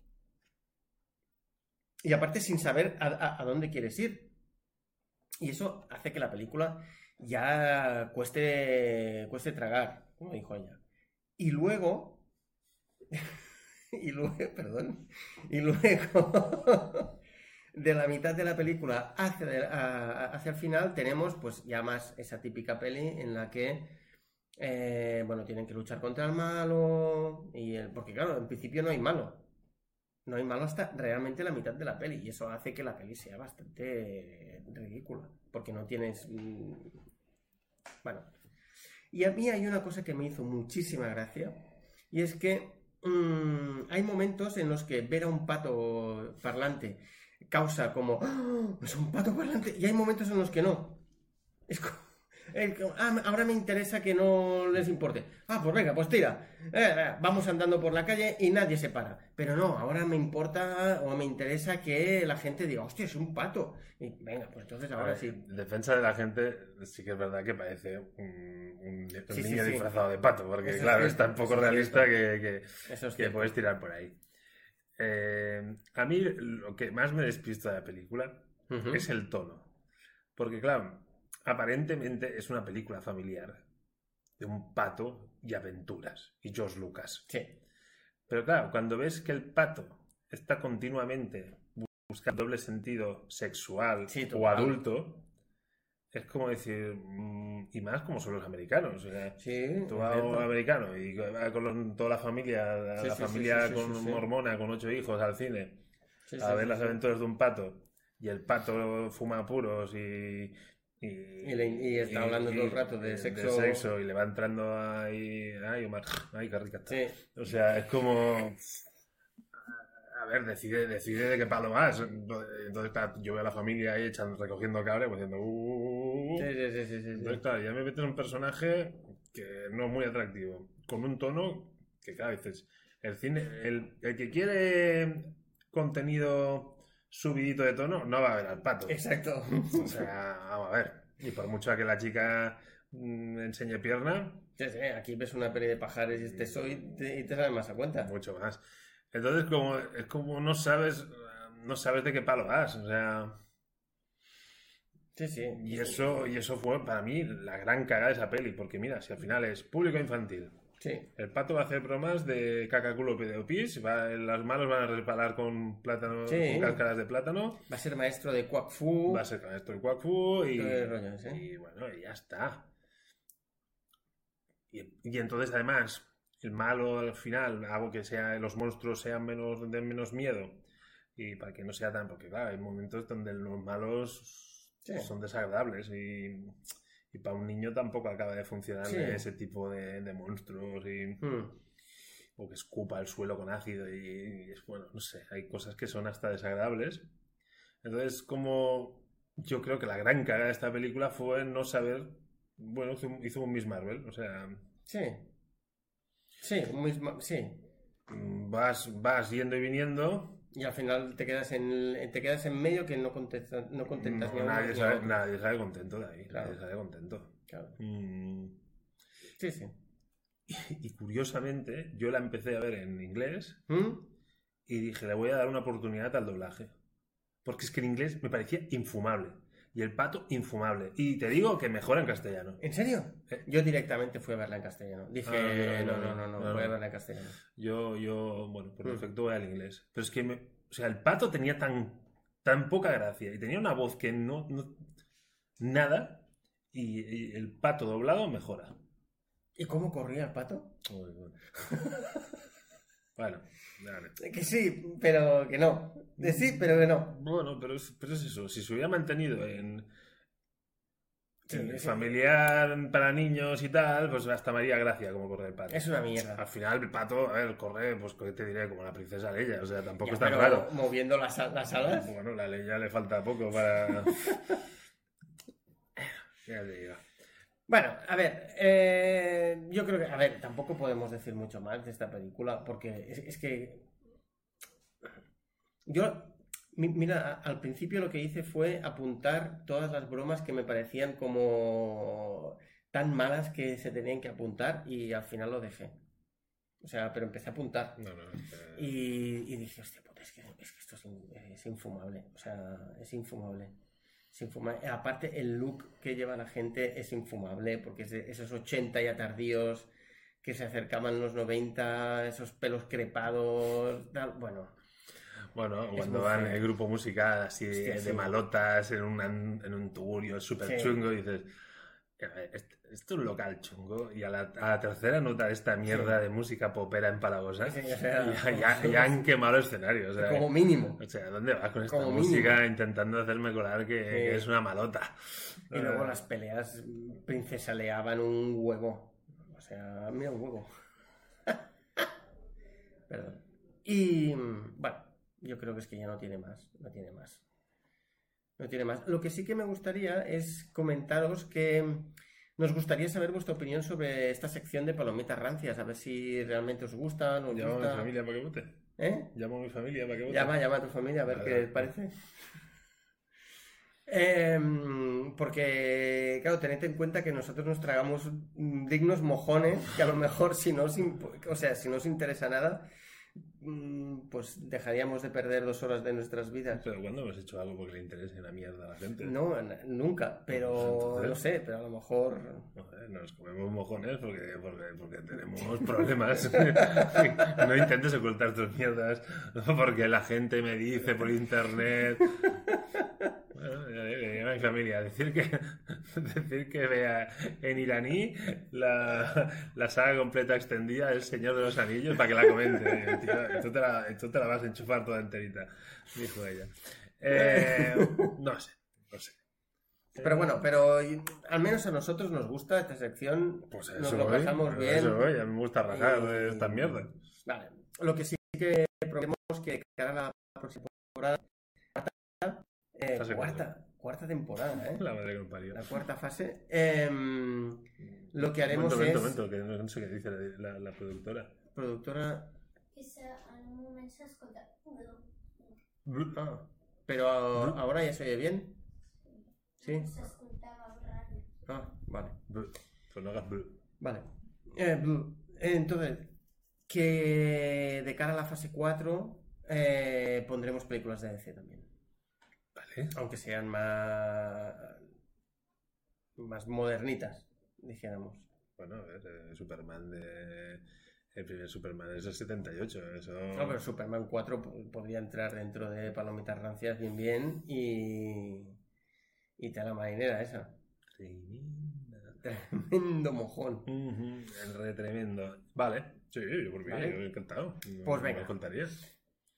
Y aparte sin saber a, a- dónde quieres ir. Y eso hace que la película ya cueste, cueste tragar, como dijo ella. Y luego... y luego, perdón. Y luego... de la mitad de la película hacia, hacia el final tenemos pues ya más esa típica peli en la que eh, bueno tienen que luchar contra el malo y porque claro en principio no hay malo no hay malo hasta realmente la mitad de la peli y eso hace que la peli sea bastante ridícula porque no tienes mm, bueno y a mí hay una cosa que me hizo muchísima gracia y es que mm, hay momentos en los que ver a un pato parlante causa como "¡Ah! es un pato parlante y hay momentos en los que no es como, "Ah, ahora me interesa que no les importe. Ah pues venga pues tira. Eh, eh, vamos andando por la calle y nadie se para. Pero no ahora me importa o me interesa que la gente diga hostia es un pato y venga pues entonces ahora ver, sí. En defensa de la gente, sí que es verdad que parece un, un- un Sí, sí, niño sí. disfrazado de pato, porque Eso claro, es tan poco realista que, que- eso es que puedes tirar por ahí. Eh, a mí lo que más me despista de la película es el tono. Porque claro, aparentemente es una película familiar de un pato y aventuras, y George Lucas. sí Pero claro, cuando ves que el pato está continuamente buscando doble sentido sexual Sí, o adulto, es como decir, mm, y más como son los americanos. O sea, sí tú vas a un americano y va con los- toda la familia, la, Sí, la sí, sí, familia con mormona, con ocho hijos al cine, a ver las aventuras de un pato, y el pato fuma puros y. Y, Y le- y está hablando todo el rato de sexo. sexo, y le va entrando ahí. Ay, Omar, ay, qué rica está. Sí. O sea, es como. A ver, decide, decide de qué palo vas. Entonces, claro, yo veo a la familia ahí echan, recogiendo cable, pues diciendo. "Uh". Sí, sí, sí, sí, sí, sí. Entonces, claro, ya me metes un personaje que no es muy atractivo. Con un tono que, claro, dices. El cine. El, el que quiere contenido subidito de tono no va a ver al pato. Exacto. O sea, vamos a ver. Y por mucho que la chica mm, enseñe pierna, Sí, sí, aquí ves una peli de pajares y este soy y te, y te sabes más a cuenta. mucho más. Entonces, como, es como no sabes, no sabes de qué palo vas. O sea, Sí, sí. y eso, y eso fue para mí la gran cagada de esa peli. Porque mira, si al final es público infantil, Sí. el pato va a hacer bromas de caca, culo, pedo, pis, va, las manos van a resbalar con plátano, Sí. con cáscaras de plátano, Va a ser maestro de Quack Fu. va a ser con esto el Quack-Fu y, bueno, y ya está. Y, y entonces además, el malo al final, hago que sea, los monstruos sean menos, de menos miedo. Y para que no sea tan, porque claro, hay momentos donde los malos Sí. son desagradables y, y para un niño tampoco acaba de funcionar Sí. ese tipo de, de monstruos y, Hmm. o que escupa el suelo con ácido y, y es bueno, no sé, hay cosas que son hasta desagradables. Entonces, como yo creo que la gran cagada de esta película fue no saber, bueno, hizo, hizo un Miss Marvel, o sea, Sí. Sí, un mismo- sí. mm, vas, vas yendo y viniendo, Y al final te quedas en, te quedas en medio que no contentas, no contentas ni a no, uno nadie, ni otro. nadie sale contento de ahí, Claro. nadie sale contento. Claro. Mm, Sí, sí. Y curiosamente, yo la empecé a ver en inglés ¿Mm? y dije, le voy a dar una oportunidad al doblaje. Porque es que en inglés me parecía infumable. Y el pato, infumable. Y te digo que mejora en castellano. ¿En serio? Eh. Yo directamente fui a verla en castellano. Dije, Ah, no, no, no, no, voy a verla en castellano. Yo, yo, bueno, por Mm. defecto voy al inglés. Pero es que, me- o sea, el pato tenía tan, tan poca gracia y tenía una voz que no, nada. Y, y el pato doblado mejora. ¿Y cómo corría el pato? Bueno. bueno, vale. Que sí, pero que no. De sí, pero que no. Bueno, pero es, pero es eso. Si se hubiera mantenido en, Sí, familiar para niños y tal, pues hasta María Gracia como corre el pato. Es una mierda. Al final el pato, a ver, corre, pues ¿qué te diré? Como la princesa Leia, o sea, tampoco Ya, está pero claro. Moviendo las, las alas. Bueno, la Leia le falta poco para... ya te digo. Bueno, a ver, eh, yo creo que, a ver, tampoco podemos decir mucho más de esta película, porque es, es que yo, mi- mira, al principio lo que hice fue apuntar todas las bromas que me parecían como tan malas que se tenían que apuntar y al final lo dejé. O sea, pero empecé a apuntar. No, no, Y, y dije, hostia, puta, es que, es que esto es, in- es infumable. O sea, es infumable. Es. Aparte, el look que lleva la gente es infumable, porque es de esos 80 ya tardíos que se acercaban los 90, esos pelos crepados, tal. Bueno, Bueno, cuando feo. el grupo musical así de sí. malotas en, una- en un tugurio súper Sí. chungo, dices, "A ver, est- esto es un local chungo y a la, a la tercera nota de esta mierda de música popera empalagosa, Sí, o sea, ya, ya- ya han quemado el escenario. O sea, como mínimo. o sea, ¿dónde vas con esta como música mínimo. intentando hacerme colar que, que es una malota? Y luego Eh, las peleas princesaleaban un huevo. O sea, mira un huevo. Perdón. Y mm, bueno, yo creo que es que ya no tiene más. No tiene más. No tiene más. Lo que sí que me gustaría es comentaros que nos gustaría saber vuestra opinión sobre esta sección de palomitas rancias. A ver si realmente os gustan, os Llamo a mi familia para que vote. ¿Eh? Llamo a mi familia para que vote. Llama, llama a tu familia a ver qué te parece. Em, porque, claro, tened en cuenta que nosotros nos tragamos mm, dignos mojones que a lo mejor si no os, o sea, si no os interesa nada, pues dejaríamos de perder dos horas de nuestras vidas. Pero cuando hemos hecho algo porque le interese una mierda a la gente. No, nunca, pero no sé, pero a lo mejor... Joder, nos comemos mojones porque, porque, porque tenemos problemas. no intentes ocultar tus mierdas porque la gente me dice por internet. Ya diré, ya mi familia, decir que, decir que vea en iraní la, la saga completa extendida del Señor de los Anillos para que la comente. Y, tío, tú, te la, tú te la vas a enchufar toda enterita, dijo ella. Eh, no sé, no sé. Pero bueno, pero al menos a nosotros nos gusta esta sección, Pues a nos eso lo voy, pasamos a bien. Eso voy, a mí me gusta rajar Y- de estas mierdas. Vale. Lo que sí que prometemos que de cara a la próxima temporada, eh, cuarta, cuarta temporada, ¿eh? La madre que me parió. La cuarta fase. em, lo que haremos Momento, es. momento, momento, que no sé qué dice la, la- la productora. Productora. Ah, pero ahora ya se oye bien. Sí. Ah, vale. Pues no hagas. Vale. Eh, entonces, que de cara a la fase 4 eh, pondremos películas de DC también. Aunque sean más. más modernitas, dijéramos. Bueno, a ver, eh, Superman de. El primer Superman es el 78, eso. No, pero Superman 4 po- podría entrar dentro de Palomitas Rancias bien bien y. y te la marinera esa. Tremenda. Tremendo mojón. El re tremendo. Vale, sí, yo por mí, Vale. yo encantado. Pues no venga. me contaría.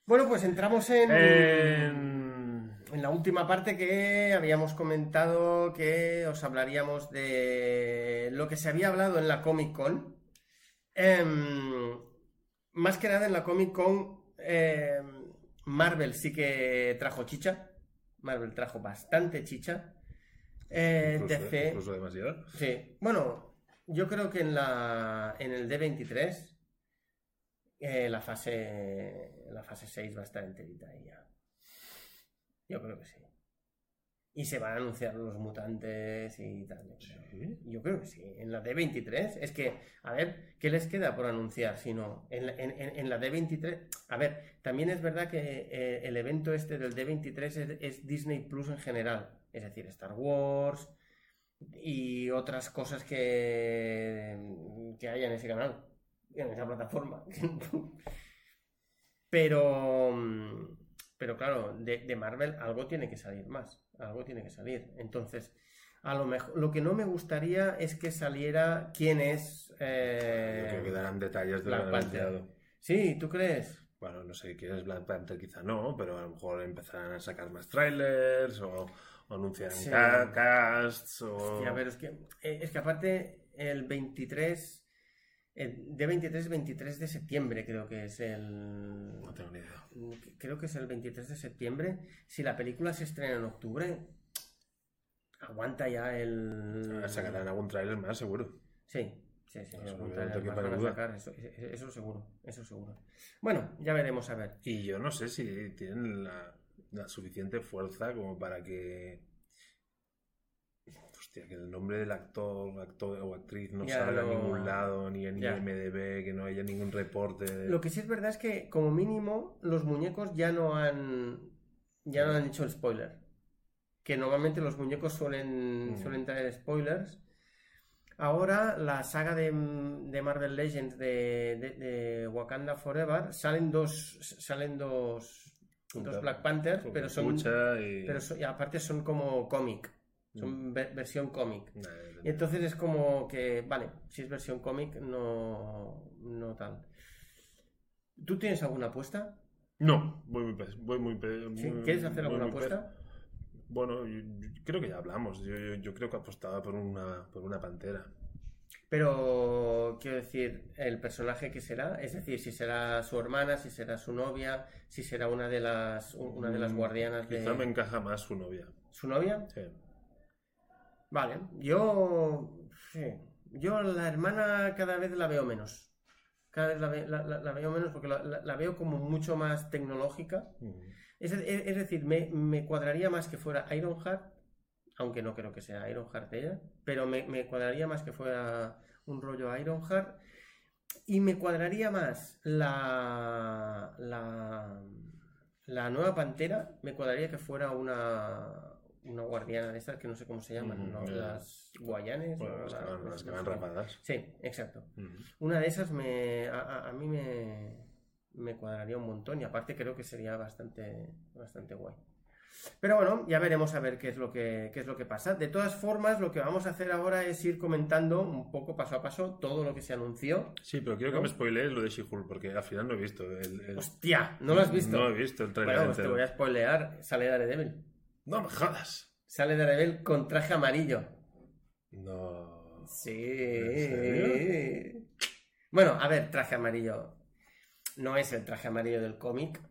Bueno, pues entramos en. En- En la última parte que habíamos comentado que os hablaríamos de lo que se había hablado en la Comic Con. Em, más que nada en la Comic Con, em, Marvel sí que trajo chicha. Marvel trajo bastante chicha. Eh, Incluso, DC, incluso demasiado. sí. Bueno, yo creo que en la en el D23 eh, la fase la fase 6 va a estar enterita ya. Yo creo que sí. Y se van a anunciar los mutantes y tal. yo creo. Sí. Yo creo que sí. En la D23 es que, a ver, ¿qué les queda por anunciar? Si no, en la, en- en- la D23, a ver, también es verdad que eh, el evento este del D23 es, es Disney Plus en general. Es decir, Star Wars y otras cosas que, que hay en ese canal, en esa plataforma. Pero, mm, pero claro, de, de Marvel algo tiene que salir más, algo tiene que salir. Entonces, a lo mejor, lo que no me gustaría es que saliera quién es. eh, Yo que darán detalles de Black. Sí, ¿tú crees? Bueno, no sé quién es Black Panther, quizá no, pero a lo mejor empezarán a sacar más trailers o, o anuncian Sí. ca- casts o... Hostia, pero es que, eh, es que aparte el 23, el de 23, 23 de septiembre creo que es el... No tengo ni idea. Creo que es el 23 de septiembre. Si la película se estrena en octubre, aguanta ya el... Sacarán algún trailer más, seguro. Sí, sí, sí. Eso sacar, eso, eso- eso seguro, eso seguro. Bueno, ya veremos a ver. Y yo no sé si tienen la, la suficiente fuerza como para que... Hostia, que el nombre del actor, actor o actriz no Ya salga lo- en ningún lado, ni en. IMDB, que no haya ningún reporte. de- Lo que sí es verdad es que, como mínimo, los muñecos ya no han. Ya no han hecho el spoiler. Que normalmente los muñecos suelen, Mm. suelen traer spoilers. Ahora, la saga de, de Marvel Legends de, de- de Wakanda Forever salen dos. Salen dos. Dos Black Panthers, pero son. y... Pero son- y aparte son como cómic. Son Mm. ve- versión cómic. Y entonces es como que, vale, si es versión cómic, no, no tal. ¿Tú tienes alguna apuesta? No, voy muy... Voy muy, ¿Quieres hacer alguna apuesta? Bueno, yo- yo creo que ya hablamos. Yo, yo- yo creo que apostaba por una, por una pantera. Pero quiero decir, el personaje que será, es decir, si será su hermana, si será su novia, si será una de las una de las Mm, guardianas Quizá me de encaja más su novia. su novia. Sí. Vale, yo sí, yo la hermana cada vez la veo menos. Cada vez la, ve- la- la- la veo menos porque la, veo como mucho más tecnológica. Mm. Es, es- es decir, me, me cuadraría más que fuera Ironheart, aunque no creo que sea Ironheart ella, pero me, me cuadraría más que fuera un rollo Ironheart. Y me cuadraría más la, la, la nueva pantera, me cuadraría que fuera una, una guardiana de estas que no sé cómo se llaman, Ujú, ¿no? las guayanes. Bueno, las que van, las que van rapadas. Sí, exacto. Una de esas me, a, a- a mí me, me cuadraría un montón y aparte creo que sería bastante, bastante guay. Pero bueno, ya veremos a ver qué es, lo que, qué es lo que pasa. De todas formas, lo que vamos a hacer ahora es ir comentando un poco paso a paso todo lo que se anunció. Sí, pero quiero que ¿No? me spoilees lo de She-Hulk, porque al final no he visto el... el- ¡Hostia! ¿No lo has visto? No he visto el trailer bueno, pues te voy a spoilear. Sale Daredevil. No me jodas. Sale Daredevil con traje amarillo. No... Sí. Bueno, a ver, traje amarillo. No es el traje amarillo del cómic,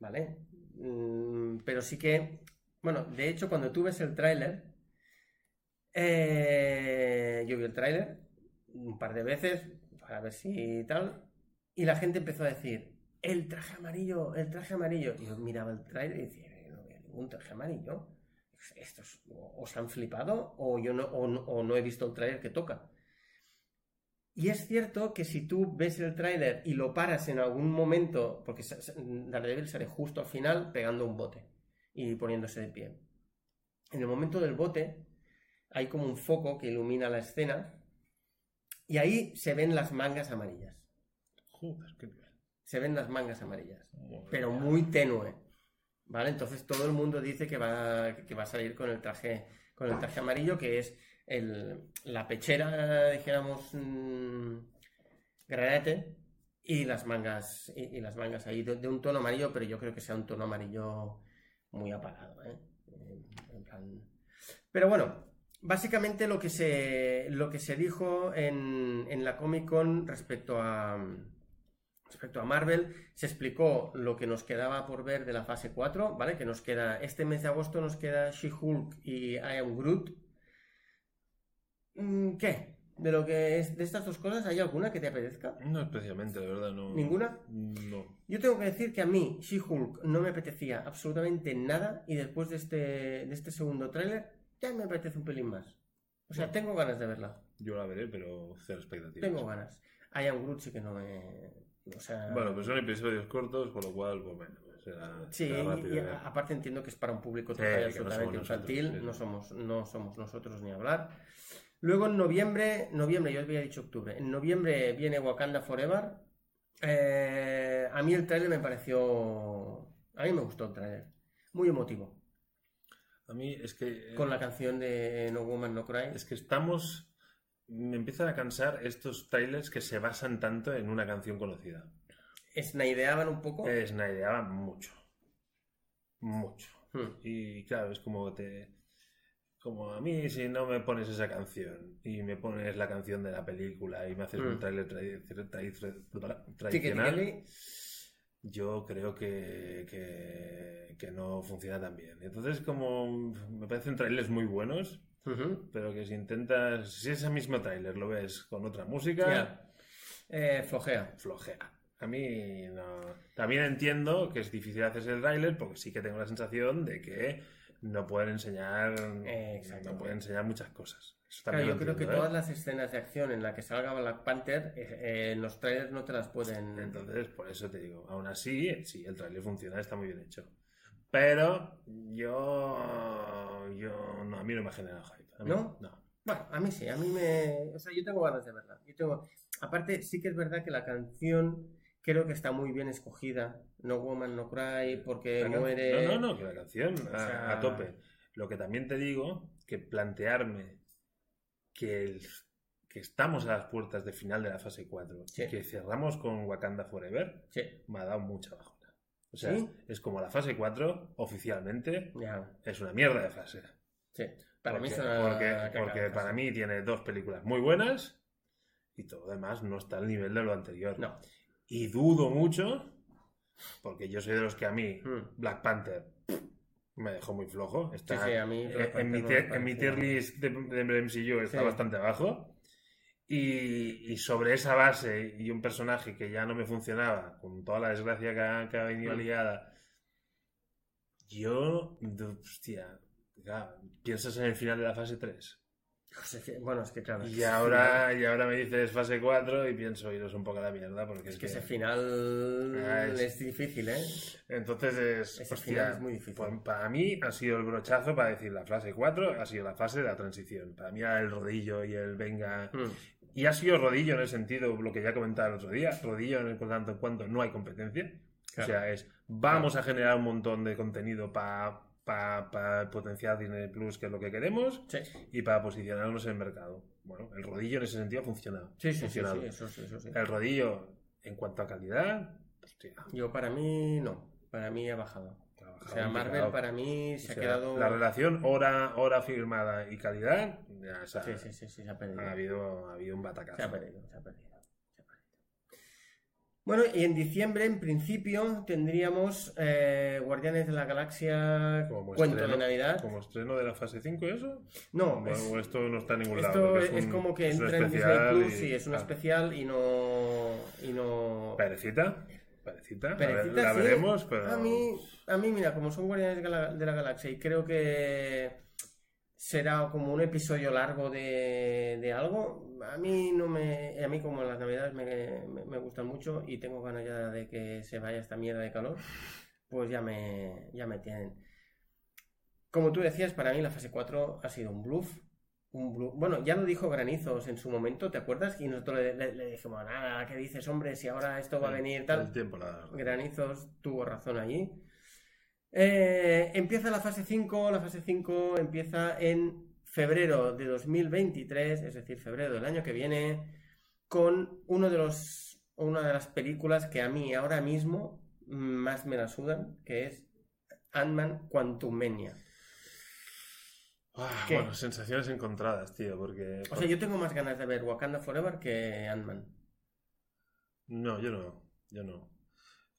¿vale? Mm, pero sí que, bueno, de hecho, cuando tú ves el tráiler, eh, yo vi el tráiler un par de veces para ver si tal, y la gente empezó a decir, el traje amarillo, el traje amarillo. Y yo miraba el tráiler y decía, "Eh, no veo ningún traje amarillo. Estos o, o se han flipado o yo no, o no- o no he visto el tráiler que toca. Y es cierto que si tú ves el tráiler y lo paras en algún momento, porque Daredevil sale justo al final pegando un bote y poniéndose de pie. En el momento del bote hay como un foco que ilumina la escena y ahí se ven las mangas amarillas. Joder, qué nivel. Se ven las mangas amarillas, pero muy tenue. ¿Vale? Entonces todo el mundo dice que va, que va a salir con el traje, con el traje amarillo, que es el- la pechera, dijéramos, mm, granate, y las mangas, y, las mangas ahí de, un tono amarillo, pero yo creo que sea un tono amarillo muy apagado, ¿eh? En plan- Pero bueno, básicamente lo que se, lo que se dijo en, en la Comic Con respecto a, respecto a Marvel, se explicó lo que nos quedaba por ver de la fase 4, ¿vale? Que nos queda, este mes de agosto nos queda She-Hulk y I Am Groot. Mm, ¿Qué? De lo que es de estas dos cosas, ¿hay alguna que te apetezca? No especialmente, de verdad, no... ¿Ninguna? No. Yo tengo que decir que a mí She-Hulk no me apetecía absolutamente nada y después de este, de este segundo tráiler ya me apetece un pelín más. O sea, tengo ganas de verla. Yo la veré, pero cero expectativas. Tengo ganas. I Am Groot sí que no me... O sea... Bueno, pues son episodios cortos, por lo cual, pues bueno, será, Sí, será rápido. y ¿eh? a- aparte entiendo que es para un público Sí, no absolutamente nosotros, infantil, sí, no somos, no somos nosotros ni hablar. Luego en noviembre, noviembre, yo había dicho octubre, en noviembre viene Wakanda Forever. Eh, a mí el tráiler me pareció, a mí me gustó el tráiler, muy emotivo, A mí es que... eh, con la canción de No Woman No Cry. Es que estamos... Me empiezan a cansar estos trailers que se basan tanto en una canción conocida. Snaideaban un poco. Eh, Snaideaban mucho. Mucho. Hmm. Y claro, es como te... como a mí si no me pones esa canción y me pones la canción de la película y me haces un Mm. trailer Tiqui, tradicional, yo creo que, que, que no funciona tan bien. Entonces, como me parecen trailers muy buenos, Pero que si intentas, si ese mismo trailer lo ves con otra música, Ya. Eh, flojea. flojea. A mí no. También entiendo que es difícil hacerse el trailer porque sí que tengo la sensación de que no pueden enseñar, no pueden enseñar muchas cosas. Eso Claro, yo creo que ¿eh? todas las escenas de acción en la que salga Black Panther, eh, eh, en los trailers no te las pueden. Entonces, por eso te digo, aún así, sí, el trailer funciona, está muy bien hecho. Pero yo, yo no, a mí no me ha generado hype. A mí ¿No? No. Bueno, a mí sí, a mí me. O sea, yo tengo ganas de verla. Yo tengo... Aparte, sí que es verdad que la canción creo que está muy bien escogida. No Woman No Cry, porque can- muere. No, no, no, que la canción a, sea- a tope. Lo que también te digo, que plantearme que, el- que estamos a las puertas de final de la fase 4 Sí. y que cerramos con Wakanda Forever, Sí, me ha dado mucha bajona. O sea, ¿Sí? es como la fase 4, oficialmente, es una mierda de fase. Sí. Para mí porque, es una. porque, porque para mí tiene dos películas muy buenas y todo lo demás no está al nivel de lo anterior. No. Y dudo mucho, porque yo soy de los que a mí Mm. Black Panther me dejó muy flojo. Está, Sí, sí, a mí Black en, mi en mi tier list de, de MCU está bastante abajo. Y, y sobre esa base y un personaje que ya no me funcionaba, con toda la desgracia que ha, que ha venido liada, yo, hostia, claro, piensas en el final de la fase 3. Pues es que- bueno, es que claro. Y ahora, y ahora me dices fase 4 y pienso iros un poco a la mierda porque es, Es que que- ese final Ah, es- es difícil, ¿eh? Entonces es, Ese hostia, final es muy difícil. pues para mí ha sido el brochazo para decir la fase 4, ha sido la fase de la transición. Para mí era el rodillo y el venga. Mm. Y ha sido rodillo en el sentido, lo que ya comentaba el otro día, rodillo en el tanto en cuanto no hay competencia. Claro. O sea, es vamos a generar un montón de contenido para potenciar Disney Plus, que es lo que queremos, Sí. y para posicionarnos en el mercado. Bueno, el rodillo en ese sentido ha funcionado. Sí, sí, sí, Funcionado. sí, eso sí, eso sí. El rodillo, en cuanto a calidad, hostia, Yo para mí no, para mí ha bajado. O sea, Marvel para mí O se ha quedado... La relación hora, hora firmada y calidad, ya Sí, sí, sí, sí, se ha perdido. ha habido, ha habido un batacazo. Se ha perdido, se ha perdido. se ha perdido. Bueno, y en diciembre, en principio, tendríamos eh, Guardianes de la Galaxia Como Cuento estreno- de Navidad. ¿Como estreno de la fase 5 eso? No, Bueno, es- esto no está en ningún lado. esto es, un- como que es entra en Disney Plus y- y es un ah, especial y no... Y no... Perecita, perecita, la- Perecita, la, sí. veremos, pero... A mí, a mí, mira, como son Guardianes de la, de la Galaxia y creo que será como un episodio largo de, de algo, a mí no me... A mí como las navidades me, me- me gustan mucho y tengo ganas ya de que se vaya esta mierda de calor, pues ya me, ya me tienen. Como tú decías, para mí la fase 4 ha sido un bluff. Un. Bueno, ya lo dijo Granizos en su momento, ¿te acuerdas? Y nosotros le, le- le dijimos, nada, ¿qué dices, hombre? Si ahora esto va a venir tal. El tiempo, la... Granizos tuvo razón allí. Eh, empieza la fase 5. La fase 5 empieza en febrero de 2023, es decir, febrero del año que viene, con uno de los, una de las películas que a mí ahora mismo más me la sudan, que es Ant-Man Quantumania. Ah, bueno, sensaciones encontradas, tío, porque... O sea, yo tengo más ganas de ver Wakanda Forever que Ant-Man. No, yo no, yo no.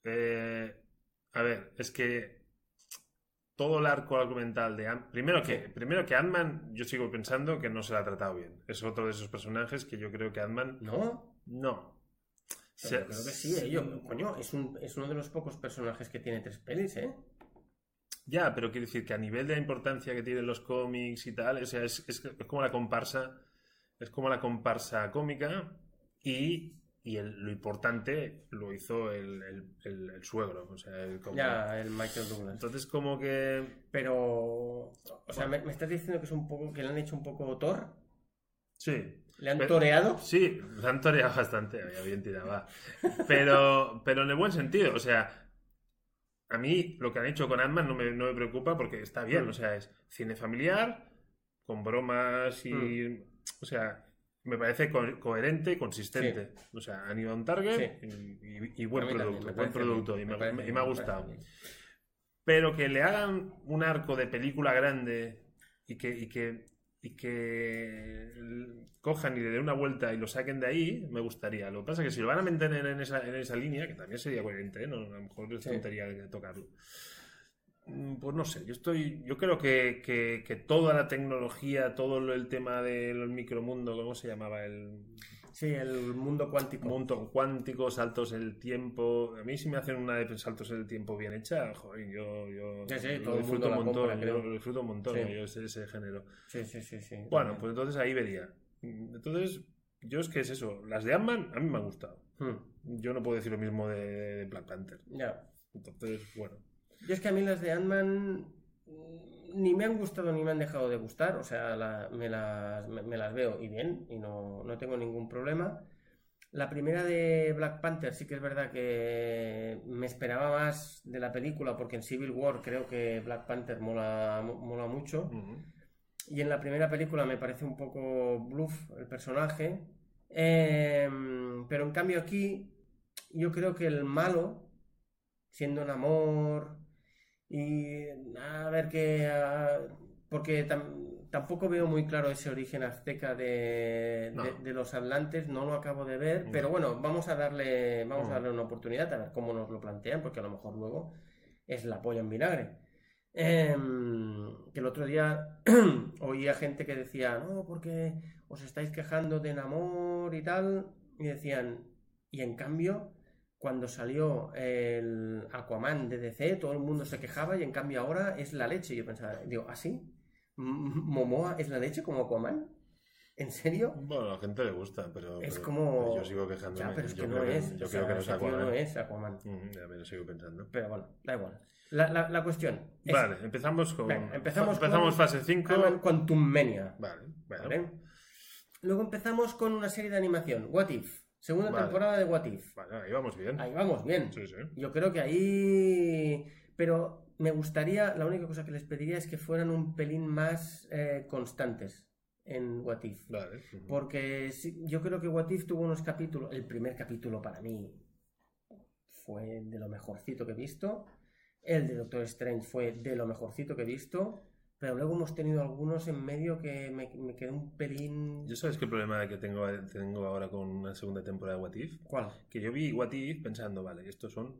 Eh, a ver, es que todo el arco argumental de Ant primero que primero que Ant-Man yo sigo pensando que no se la ha tratado bien. Es otro de esos personajes que yo creo que Ant-Man ¿No? no. Pero Se- yo creo que sí, eh, yo- coño, es, un- es uno de los pocos personajes que tiene tres pelis, ¿eh? Ya, pero quiero decir que a nivel de la importancia que tienen los cómics y tal, o sea, es, es- es como la comparsa, es como la comparsa cómica y, y el- lo importante lo hizo el, el- el- el suegro, o sea, el, como- Ya, el Michael Douglas. Entonces como que Pero, o sea, ¿me, me estás diciendo que es un poco, que le han hecho un poco Thor? sí, ¿Le han Pero- toreado? Sí, lo han toreado bastante, había bien tirado, va. Pero, pero en el buen sentido, o sea, a mí lo que han hecho con Ant-Man no me, no me preocupa porque está bien, Mm. o sea, es cine familiar, con bromas y... O sea, me parece co- coherente y consistente. O sea, han ido a un target Sí. y, buen producto, me buen producto bien, y me, y me bien, ha me gustado. Pero que le hagan un arco de película grande y que, y que, y que cojan y le den una vuelta y lo saquen de ahí, me gustaría. Lo que pasa es que si lo van a mantener en esa, en esa línea, que también sería coherente, ¿eh? No, a lo mejor es Sí. tontería de tocarlo. Mm, Pues no sé, yo estoy, yo creo que, que- que toda la tecnología, todo el tema del micromundo, ¿cómo se llamaba? El Sí, el mundo cuántico. mundo cuántico, saltos en el tiempo. A mí si me hacen una de saltos en el tiempo bien hecha, joder, yo, yo Sí, sí, el disfruto un montón, compra, yo lo disfruto un montón, Sí. yo ese, ese género. Sí, sí, sí, sí. Bueno, pues entonces ahí vería. Entonces, yo es que es eso, las de Ant-Man a mí me han gustado. Hmm, Yo no puedo decir lo mismo de, de Black Panther. Ya. Entonces, bueno. Yo es que a mí las de Ant-Man ni me han gustado ni me han dejado de gustar, o sea, la- me, las, me, me las veo y bien, y no, no tengo ningún problema. La primera de Black Panther sí que es verdad que me esperaba más de la película, porque en Civil War creo que Black Panther mola, mola mucho. Y en la primera película me parece un poco bluff el personaje. Em, pero en cambio aquí yo creo que el malo, siendo un amor y a ver qué... ah, porque tam- tampoco veo muy claro ese origen azteca de, No. de- de los atlantes, no lo acabo de ver, No. pero bueno, vamos a darle, vamos No. a darle una oportunidad a ver cómo nos lo plantean, porque a lo mejor luego es la polla en vinagre. Em, que el otro día oía gente que decía, no, porque os estáis quejando de Namor y tal, y decían, y en cambio, cuando salió el Aquaman de DC, todo el mundo se quejaba y en cambio ahora es la leche. Yo pensaba, digo, ¿ah, sí? M- ¿Momoa es la leche como Aquaman? ¿En serio? Bueno, a la gente le gusta, pero, Es pero- como- yo sigo quejándome. Ya, pero es yo que creo no es. Yo o creo que no es Aquaman. no es Aquaman. Mm, ya me lo sigo pensando. Pero bueno, da igual. La, la- la cuestión es... Vale, empezamos con. Venga, empezamos con- empezamos fase 5. Ant-Man Quantum Mania. Vale, bueno. ¿vale? Luego empezamos con una serie de animación, What If. Segunda Vale. temporada de What If. Vale, ahí vamos bien. Ahí vamos bien. Sí, sí. Yo creo que ahí... Pero me gustaría, la única cosa que les pediría es que fueran un pelín más eh, constantes en What If. Vale. ujú. Porque sí, yo creo que What If tuvo unos capítulos. El primer capítulo para mí fue de lo mejorcito que he visto. El de Doctor Strange fue de lo mejorcito que he visto. Pero luego hemos tenido algunos en medio que me, me quedé un pelín. ¿Yo sabes qué problema que tengo, tengo ahora con una segunda temporada de What If? ¿Cuál? Que yo vi What If pensando, vale, estos son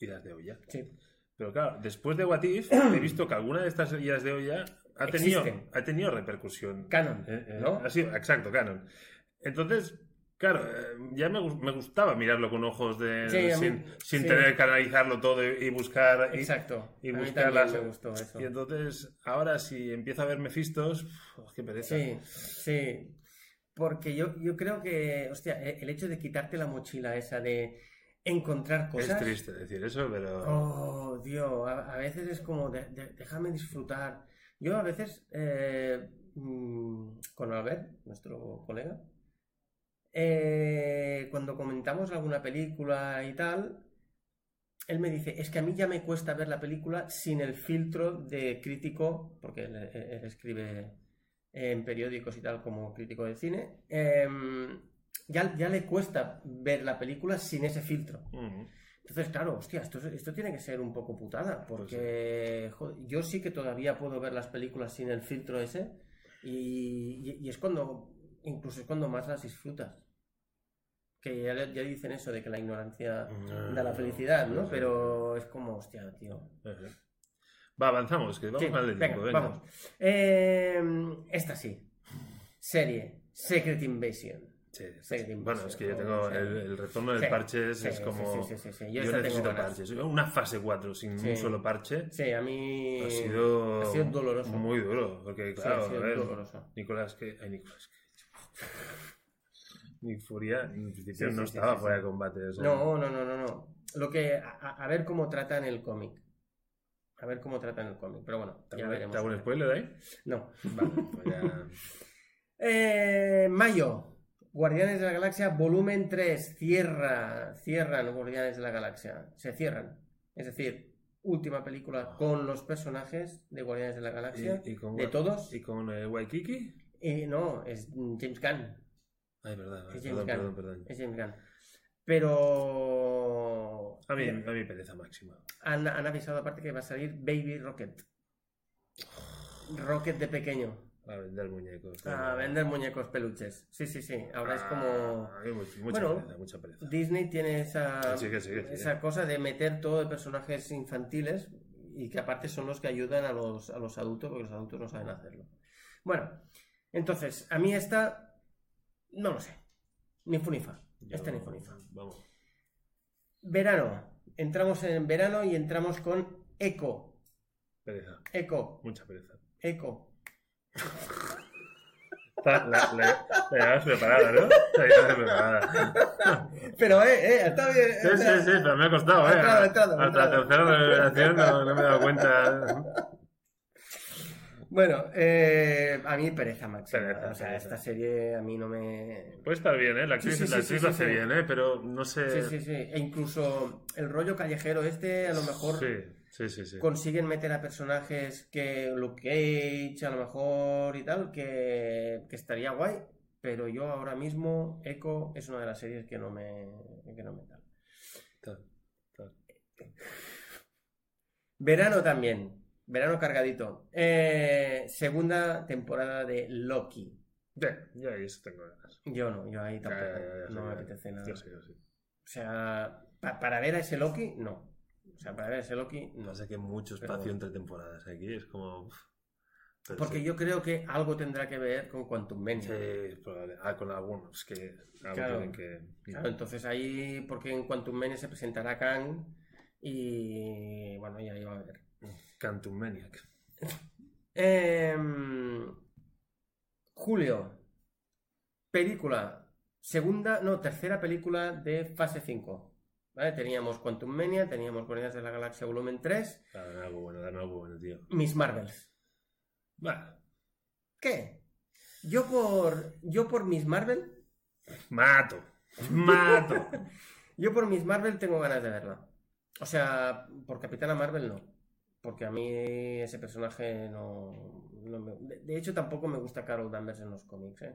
ideas de olla. Sí. Pero claro, después de What If, he visto que alguna de estas ideas de olla ha tenido, Existen. ha tenido repercusión. Canon, Eh, eh, ¿no? ha sido- exacto, canon. Entonces, claro, eh, ya me, me gustaba mirarlo con ojos de. Sí, a mí- sin sin sí. tener que analizarlo todo y, buscar. y- Exacto. y buscar las- me gustó eso. Y entonces, ahora si empiezo a ver Mephistos, uf, qué pereza. Sí, sí. Porque yo, yo creo que, hostia, e- el hecho de quitarte la mochila esa de encontrar Es cosas. triste decir eso, pero. Oh, Dios, a, a veces es como, de- de- déjame disfrutar. Yo a veces, eh, mm, con Albert, nuestro colega, eh, cuando comentamos alguna película y tal, él me dice, es que a mí ya me cuesta ver la película sin el filtro de crítico, porque él, escribe en periódicos y tal como crítico de cine, em, ya, ya le cuesta ver la película sin ese filtro. Entonces, claro, hostia, esto, esto tiene que ser un poco putada, porque joder, yo sí que todavía puedo ver las películas sin el filtro ese, y, y- y es cuando, incluso es cuando más las disfrutas. Que ya, ya dicen eso de que la ignorancia da la felicidad, ¿no? Pero es como, hostia, tío. Va, avanzamos, que vamos Sí, mal de venga, tiempo. venga. vamos. Eh, esta sí. Serie. Secret Invasion. Sí, Secret. Invasion, Bueno, es que yo tengo el, el retorno del sí, parche, es, como. sí, sí, sí, sí. Yo, Yo necesito parches. Una fase 4 sin un solo parche Sí, a mí ha sido. ha sido doloroso. Muy duro, porque claro, ha sido a ver, doloroso. Nicolás que. Ay, Nicolás que. Ni Furia, en principio Sí, no sí, estaba sí, fuera de combate. o sea, No, no, no, no, no. Lo que. A, ver cómo tratan el cómic. A ver cómo tratan el cómic. Pero bueno, ¿Te ya veremos. ¿te hago un spoiler ahí? No. Vale, pues ya. Eh, mayo. Guardianes de la Galaxia, volumen 3. Cierra. Cierran Guardianes de la Galaxia. Se cierran. Es decir, última película con los personajes de Guardianes de la Galaxia. ¿Y, y con, de todos. ¿Y con eh, Waikiki? Y no, es James Gunn. Ay, verdad, Es perdón, perdón, perdón. Es James Gunn. Pero. A mí, a mí pereza máxima. Han, han avisado aparte que va a salir Baby Rocket. Rocket de pequeño. A vender muñecos. A vender muñecos peluches. Sí, sí, sí. Ahora es como... Ah, mucha Bueno, pereza, mucha pereza. Disney tiene esa, Sí, sí, sí. esa cosa de meter todo de personajes infantiles y que aparte son los que ayudan a los, a los adultos porque los adultos no saben hacerlo. Bueno, entonces, a mí esta, no lo sé. Ni funifa. Esta ni funifa. Vamos. Verano. Entramos en verano y entramos con Eco. Pereza. Eco. Mucha pereza. Eco. La, la, la, la llevabas preparada, ¿no? La llevabas preparada. Pero, eh, eh, está bien. Sí, sí, sí, pero me ha costado, ¿eh? entrado, entrado, ha Hasta la entrado. tercera revelación no, no me he dado cuenta. Bueno, eh, a mí pereza máxima. Pereza, o sea, pereza. esta serie a mí no me... Puede estar bien, ¿eh? La actriz, Sí, sí, la actriz sí, lo hace bien, ¿eh? Pero no sé... Sí, sí, sí. E incluso el rollo callejero este, a lo mejor Sí, sí, sí. sí. consiguen meter a personajes que Luke Cage, a lo mejor y tal, que, que estaría guay. Pero yo ahora mismo, Echo es una de las series que no me, que no me tal. Ta- ta- Verano también. Verano cargadito. Eh, segunda temporada de Loki. Ya, ya, eso tengo ganas. Yo no, yo ahí tampoco. ya, ya, ya, no me ya. apetece nada. Yo sí, yo sí. O sea, pa- para ver a ese Loki, no. O sea, para ver a ese Loki, no. Sé que mucho espacio bueno. entre temporadas aquí, es como... uf. Pero Porque sí. yo creo que algo tendrá que ver con Quantum Mania. Sí, es probable. Ah, con algunos, que algo Claro. tienen que... Claro, entonces ahí, porque en Quantum Mania se presentará Kang y bueno, ya iba a ver. Cantum Maniac. Em, Julio, película, segunda, no, tercera película de fase 5. ¿Vale? Teníamos Quantum Mania, teníamos Guardianes de la Galaxia volumen 3, Dame algo bueno, dame algo bueno, tío. Miss Marvels. Va. ¿Qué? Yo por, yo por Miss Marvel, Mato. Mato. yo por Miss Marvel tengo ganas de verla. O sea, por Capitana Marvel no. Porque a mí ese personaje no, no me... De, de hecho, tampoco me gusta Carol Danvers en los cómics, ¿eh?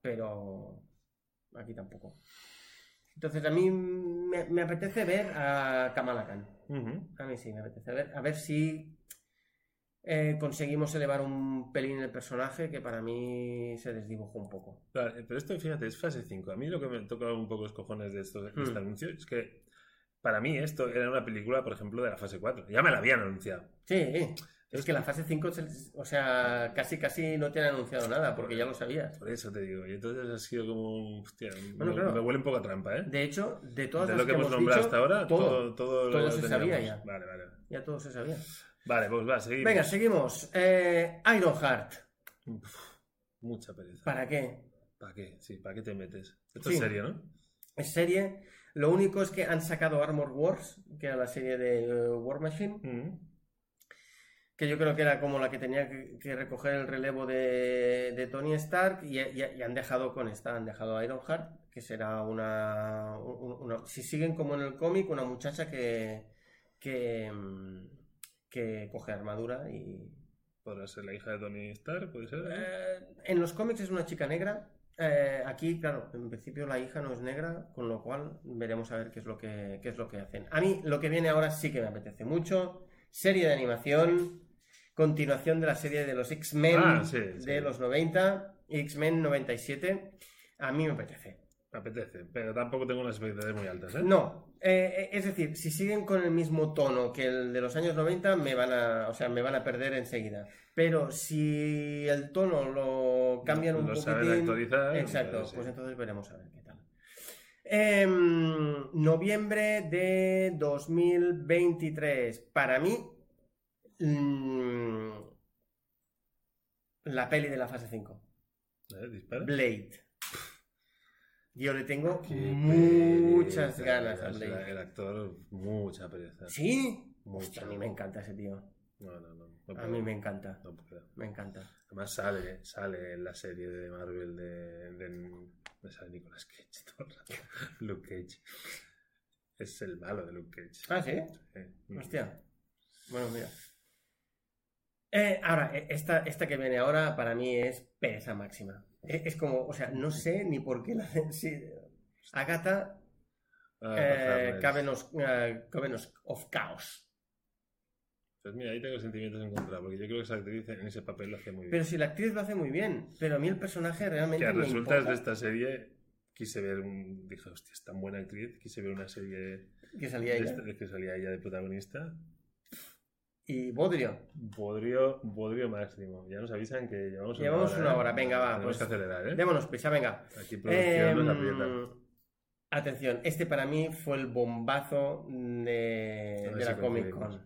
Pero aquí tampoco. Entonces, a mí me, me apetece ver a Kamala Khan. A mí sí, me apetece ver. A ver si eh, conseguimos elevar un pelín el personaje que para mí se desdibujó un poco. Vale, pero esto, fíjate, es fase 5. A mí lo que me toca un poco los cojones de, esto, de Hmm. este anuncio es que para mí esto era una película, por ejemplo, de la fase 4. Ya me la habían anunciado. Sí, es que la fase 5, se- o sea, casi casi no te han anunciado nada porque ya lo sabías. Por eso te digo. Y entonces ha sido como. Hostia, Bueno, me, claro. me huele un poco a trampa, ¿eh? De hecho, de todas de las lo que, hemos nombrado dicho, hasta ahora, todo, todo, todo, todo lo se teníamos. sabía ya. Vale, vale. ya todo se sabía. Vale, pues va, seguimos. Venga, seguimos. Eh, Ironheart. Uf, mucha pereza. ¿Para qué? ¿Para qué? Sí, ¿para qué te metes? Esto Sí. es serio, ¿no? Es serie. Lo único es que han sacado Armor Wars, que era la serie de eh, War Machine, Ujú. que yo creo que era como la que tenía que, que recoger el relevo de, de Tony Stark, y, y- y han dejado con esta, han dejado Ironheart, que será una, un- una- Si siguen como en el cómic, una muchacha que. que. mm, que coge armadura y. Podrá ser la hija de Tony Stark, puede ser. Eh, en los cómics es una chica negra. Eh, aquí, claro, en principio la hija no es negra, con lo cual veremos a ver qué es lo que, qué es lo que hacen. A mí lo que viene ahora sí que me apetece mucho. Serie de animación, continuación de la serie de los X-Men Ah, sí, de los 90, X-Men 97. A mí me apetece. Me apetece, pero tampoco tengo unas expectativas muy altas, ¿eh? No, eh, eh, es decir, si siguen con el mismo tono que el de los años 90, me van a, o sea, me van a perder enseguida. Pero si el tono lo cambian un Lo poquitín, actualizar, exacto, sí. pues entonces veremos a ver qué tal. Em, noviembre de 2023. Para mí, mm, la peli de la fase 5. ¿Eh? Blade. Yo le tengo Qué muchas pereza, ganas a el- Blade. El actor, mucha pereza. ¿Sí? Mucha. Hostia, a mí me encanta ese tío. No, no, no. no A mí me encanta. No. Me encanta. Además sale, sale en la serie de Marvel de... de me sale Nicolas Cage todo el rato. Luke Cage. Es el malo de Luke Cage. Ah, ¿sí? Sí. Hostia. Bueno, mira. Eh, ahora, eh, esta, esta que viene ahora para mí es pereza máxima. Eh, Es como, o sea, no sé ni por qué la hacen. Sí. Agatha, Ah, eh, of, eh, of Chaos. Pues mira, ahí tengo sentimientos encontrados, porque yo creo que esa actriz en ese papel lo hace muy bien. Pero si la actriz lo hace muy bien, pero a mí el personaje realmente que a resultas de esta serie quise ver un... Dije, hostia, es tan buena actriz, quise ver una serie que salía de, ella. esta- de que salía ella de protagonista. Y Bodrio. Bodrio, bodrio máximo. Ya nos avisan que llevamos, Llevamos una ¿eh? hora, venga, va, Tenemos pues, que acelerar, ¿eh? Démonos prisa, venga. Aquí producción aprieta. atención, este para mí fue el bombazo de, de si la Comic. Con.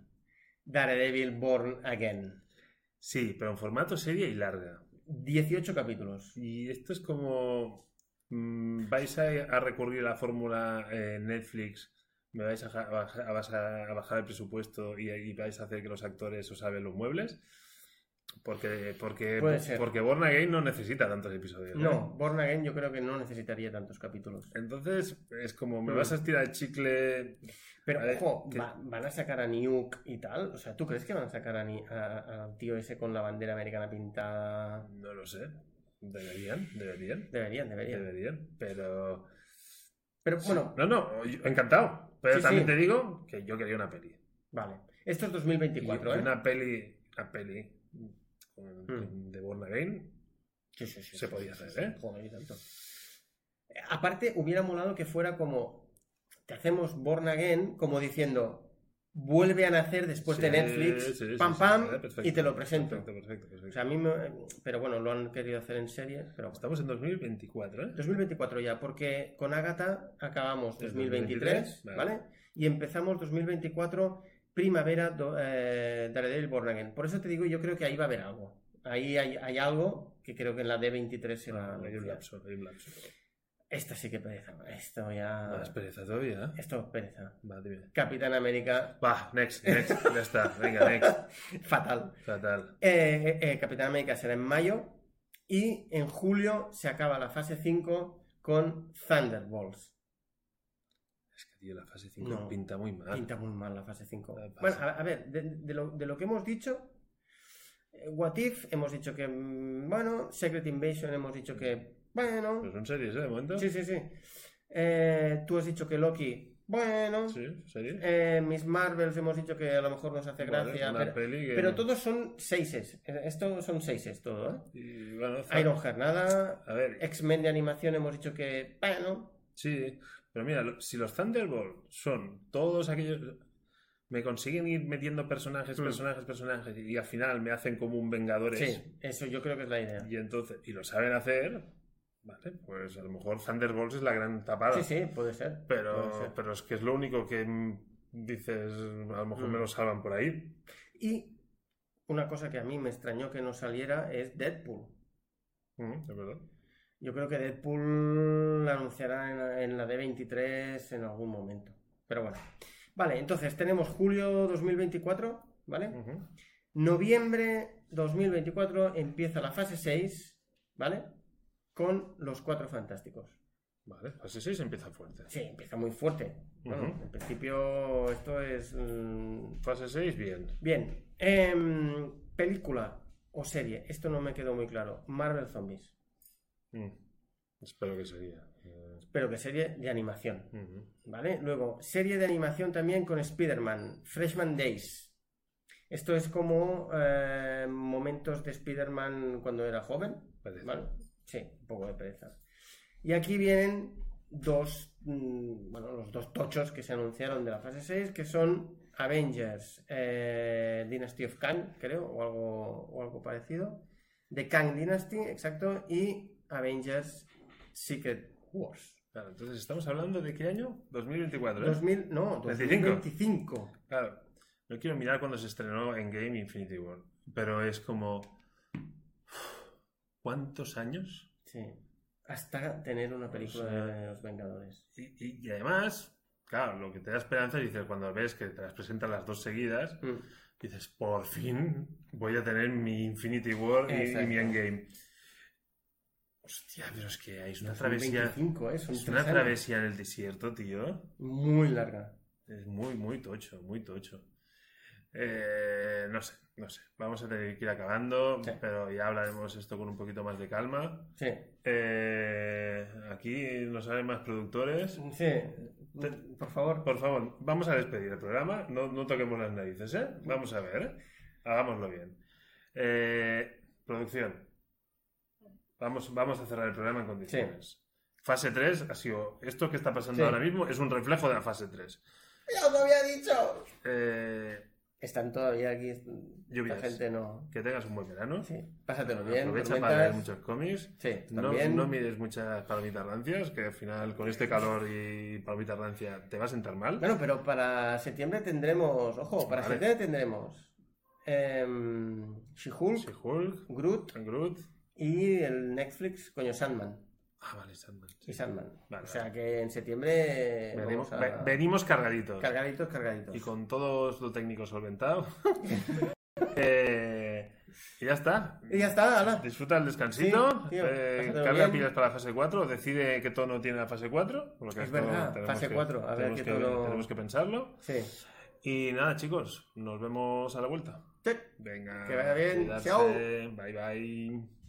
Daredevil Born Again. Sí, pero en formato serie y larga. 18 capítulos. Y esto es como... mm, vais a, a recurrir a la fórmula eh, Netflix, me vais a, ja- a baja- a baja- a bajar el presupuesto y, y vais a hacer que los actores os salven los muebles. Porque, porque, porque Born Again no necesita tantos episodios. No, Born Again yo creo que no necesitaría tantos capítulos. Entonces, es como, me Mm. vas a estirar el chicle. Pero, ojo, que- va- van a sacar a Nuke y tal. O sea, ¿tú crees que van a sacar a Ni- a- al tío ese con la bandera americana pintada? No lo sé. Deberían, deberían. Deberían, deberían. Deberían, pero. Pero bueno, No, no, encantado. Pero Sí, también sí. te digo que yo quería una peli. vale. Esto es 2024, Y ¿eh? Una peli, una peli Mm. de Born Again. Sí, sí, sí, Se podía hacer. ¿eh? Joder, y tanto. Aparte, hubiera molado que fuera como. Te hacemos Born Again, como diciendo. Vuelve a nacer después de Netflix, sí, pam sí, pam, perfecto. y te lo presento. Perfecto, perfecto, perfecto. O sea, a mí me... Pero bueno, lo han querido hacer en serie, pero bueno. Estamos en 2024, ¿eh? 2024 ya, porque con Agatha acabamos El 2023, 2023, ¿vale? Y empezamos 2024, primavera, do- eh, Daredevil Born Again. Por eso te digo, yo creo que ahí va a haber algo. Ahí hay, hay algo que creo que en la D23 se va a Ah, hay un lapso, hay un lapso. Esta sí que pereza. Esto ya... Más pereza todavía. ¿eh? Esto es pereza. Va, dime. Capitán América, Va, next, next, ya está. Venga, next. fatal. Fatal. Eh, eh, Capitán América será en mayo y en julio se acaba la fase 5 con Thunderbolts. Es que, tío, la fase 5 No. pinta muy mal. Pinta muy mal la fase 5. Ah, pasa. Bueno, a, a ver, de, de lo, de lo que hemos dicho, eh, What If hemos dicho que, mm, bueno, Secret Invasion hemos dicho que, bueno, Pero son series, ¿eh? De momento. sí, sí, sí. Eh, tú has dicho que Loki, bueno. Sí, series. Eh, Miss Marvels hemos dicho que a lo mejor nos hace Vale, gracia. pero, que- pero todos son seises. Eh, Esto son seises todo, ¿eh? Y, bueno, nada. A ver, X-Men de animación hemos dicho que, bueno. sí. Pero mira, si los Thunderbolts son todos aquellos. Me consiguen ir metiendo personajes, Mm. personajes, personajes. Y al final me hacen como un Vengadores. Sí, eso yo creo que es la idea. Y entonces. Y lo saben hacer. Vale, pues a lo mejor Thunderbolts es la gran tapada. Sí, sí, puede ser. puede Pero, ser. pero es que es lo único que dices, a lo mejor Mm. me lo salvan por ahí. Y una cosa que a mí me extrañó que no saliera es Deadpool. Mm, es verdad. Yo creo que Deadpool la anunciará en la, en la D23 en algún momento. Pero bueno. Vale, entonces tenemos julio 2024, ¿vale? Ujú. Noviembre 2024 empieza la fase 6, ¿vale? Con los cuatro fantásticos. Vale, fase 6 empieza fuerte. Sí, empieza muy fuerte. Bueno, en principio esto es... mm, Fase 6, bien. Bien, em, película o serie, esto no me quedó muy claro. Marvel Zombies. Mm. Espero que sería. Eh, Pero que serie de animación. ¿vale? Luego, serie de animación también con Spider-Man, Freshman Days. Esto es como eh, momentos de Spider-Man cuando era joven. ¿vale? Sí, un poco de pereza. Y aquí vienen dos, mm, bueno, los dos tochos que se anunciaron de la fase 6, que son Avengers eh, Dynasty of Kang, creo, o algo, o algo parecido. The Kang Dynasty, exacto, y Avengers Secret Wars. Claro, entonces estamos hablando de qué año? 2024, ¿eh? 2000, no, 25. 2025. Claro. No quiero mirar cuando se estrenó en Game Infinity War, pero es como. ¿Cuántos años? Sí. Hasta tener una película O sea, de los Vengadores. Y, y- y además, claro, lo que te da esperanza es dices, cuando ves que te las presentan las dos seguidas, Mm. dices, por fin voy a tener mi Infinity War y, mi Endgame. Hostia, pero es que hay una travesía. 2025, ¿eh? Es una travesía en el desierto, tío. Muy larga. Es muy, muy tocho, muy tocho. Eh, no sé, no sé. Vamos a tener que ir acabando, Sí. pero ya hablaremos esto con un poquito más de calma. Sí. Eh, aquí nos salen más productores. Sí. Por favor. Por favor, vamos a despedir el programa. No, no toquemos las narices, ¿eh? Vamos a ver, ¿eh? Hagámoslo bien. Eh, producción. Vamos, vamos a cerrar el programa en condiciones. Fase 3 ha sido. Esto que está pasando Sí. ahora mismo es un reflejo de la fase 3. ¡Ya os lo había dicho! Eh, Están todavía aquí. Lluvias. La gente no. que tengas un buen verano. Sí. Pásatelo bien. Aprovecha para leer muchos cómics. Sí, No, no mires muchas palomitas rancias, que al final con este calor y palomitas rancias te va a sentar mal. Bueno, pero para septiembre tendremos. Ojo, para Vale. septiembre tendremos. em, She-Hulk, Hulk, Groot Groot. y el Netflix, coño, Sandman. Ah, vale, Sandman. sí. Y Sandman. Vale, o sea que en septiembre. Venimos, a... cargaditos. Cargaditos, cargaditos. Y con todo lo técnico solventado. Eh, y ya está. Y ya está, ala. Disfruta el descansito. Sí, tío, eh, carga bien. pilas para la fase 4. Decide qué tono tiene la fase 4. Porque Es verdad, fase que- 4, a ver tenemos qué que, tono- tenemos que pensarlo. Sí. Y nada, chicos, nos vemos a la vuelta. Sí. Venga. Que vaya bien. cuidarse. Chao. Bye bye.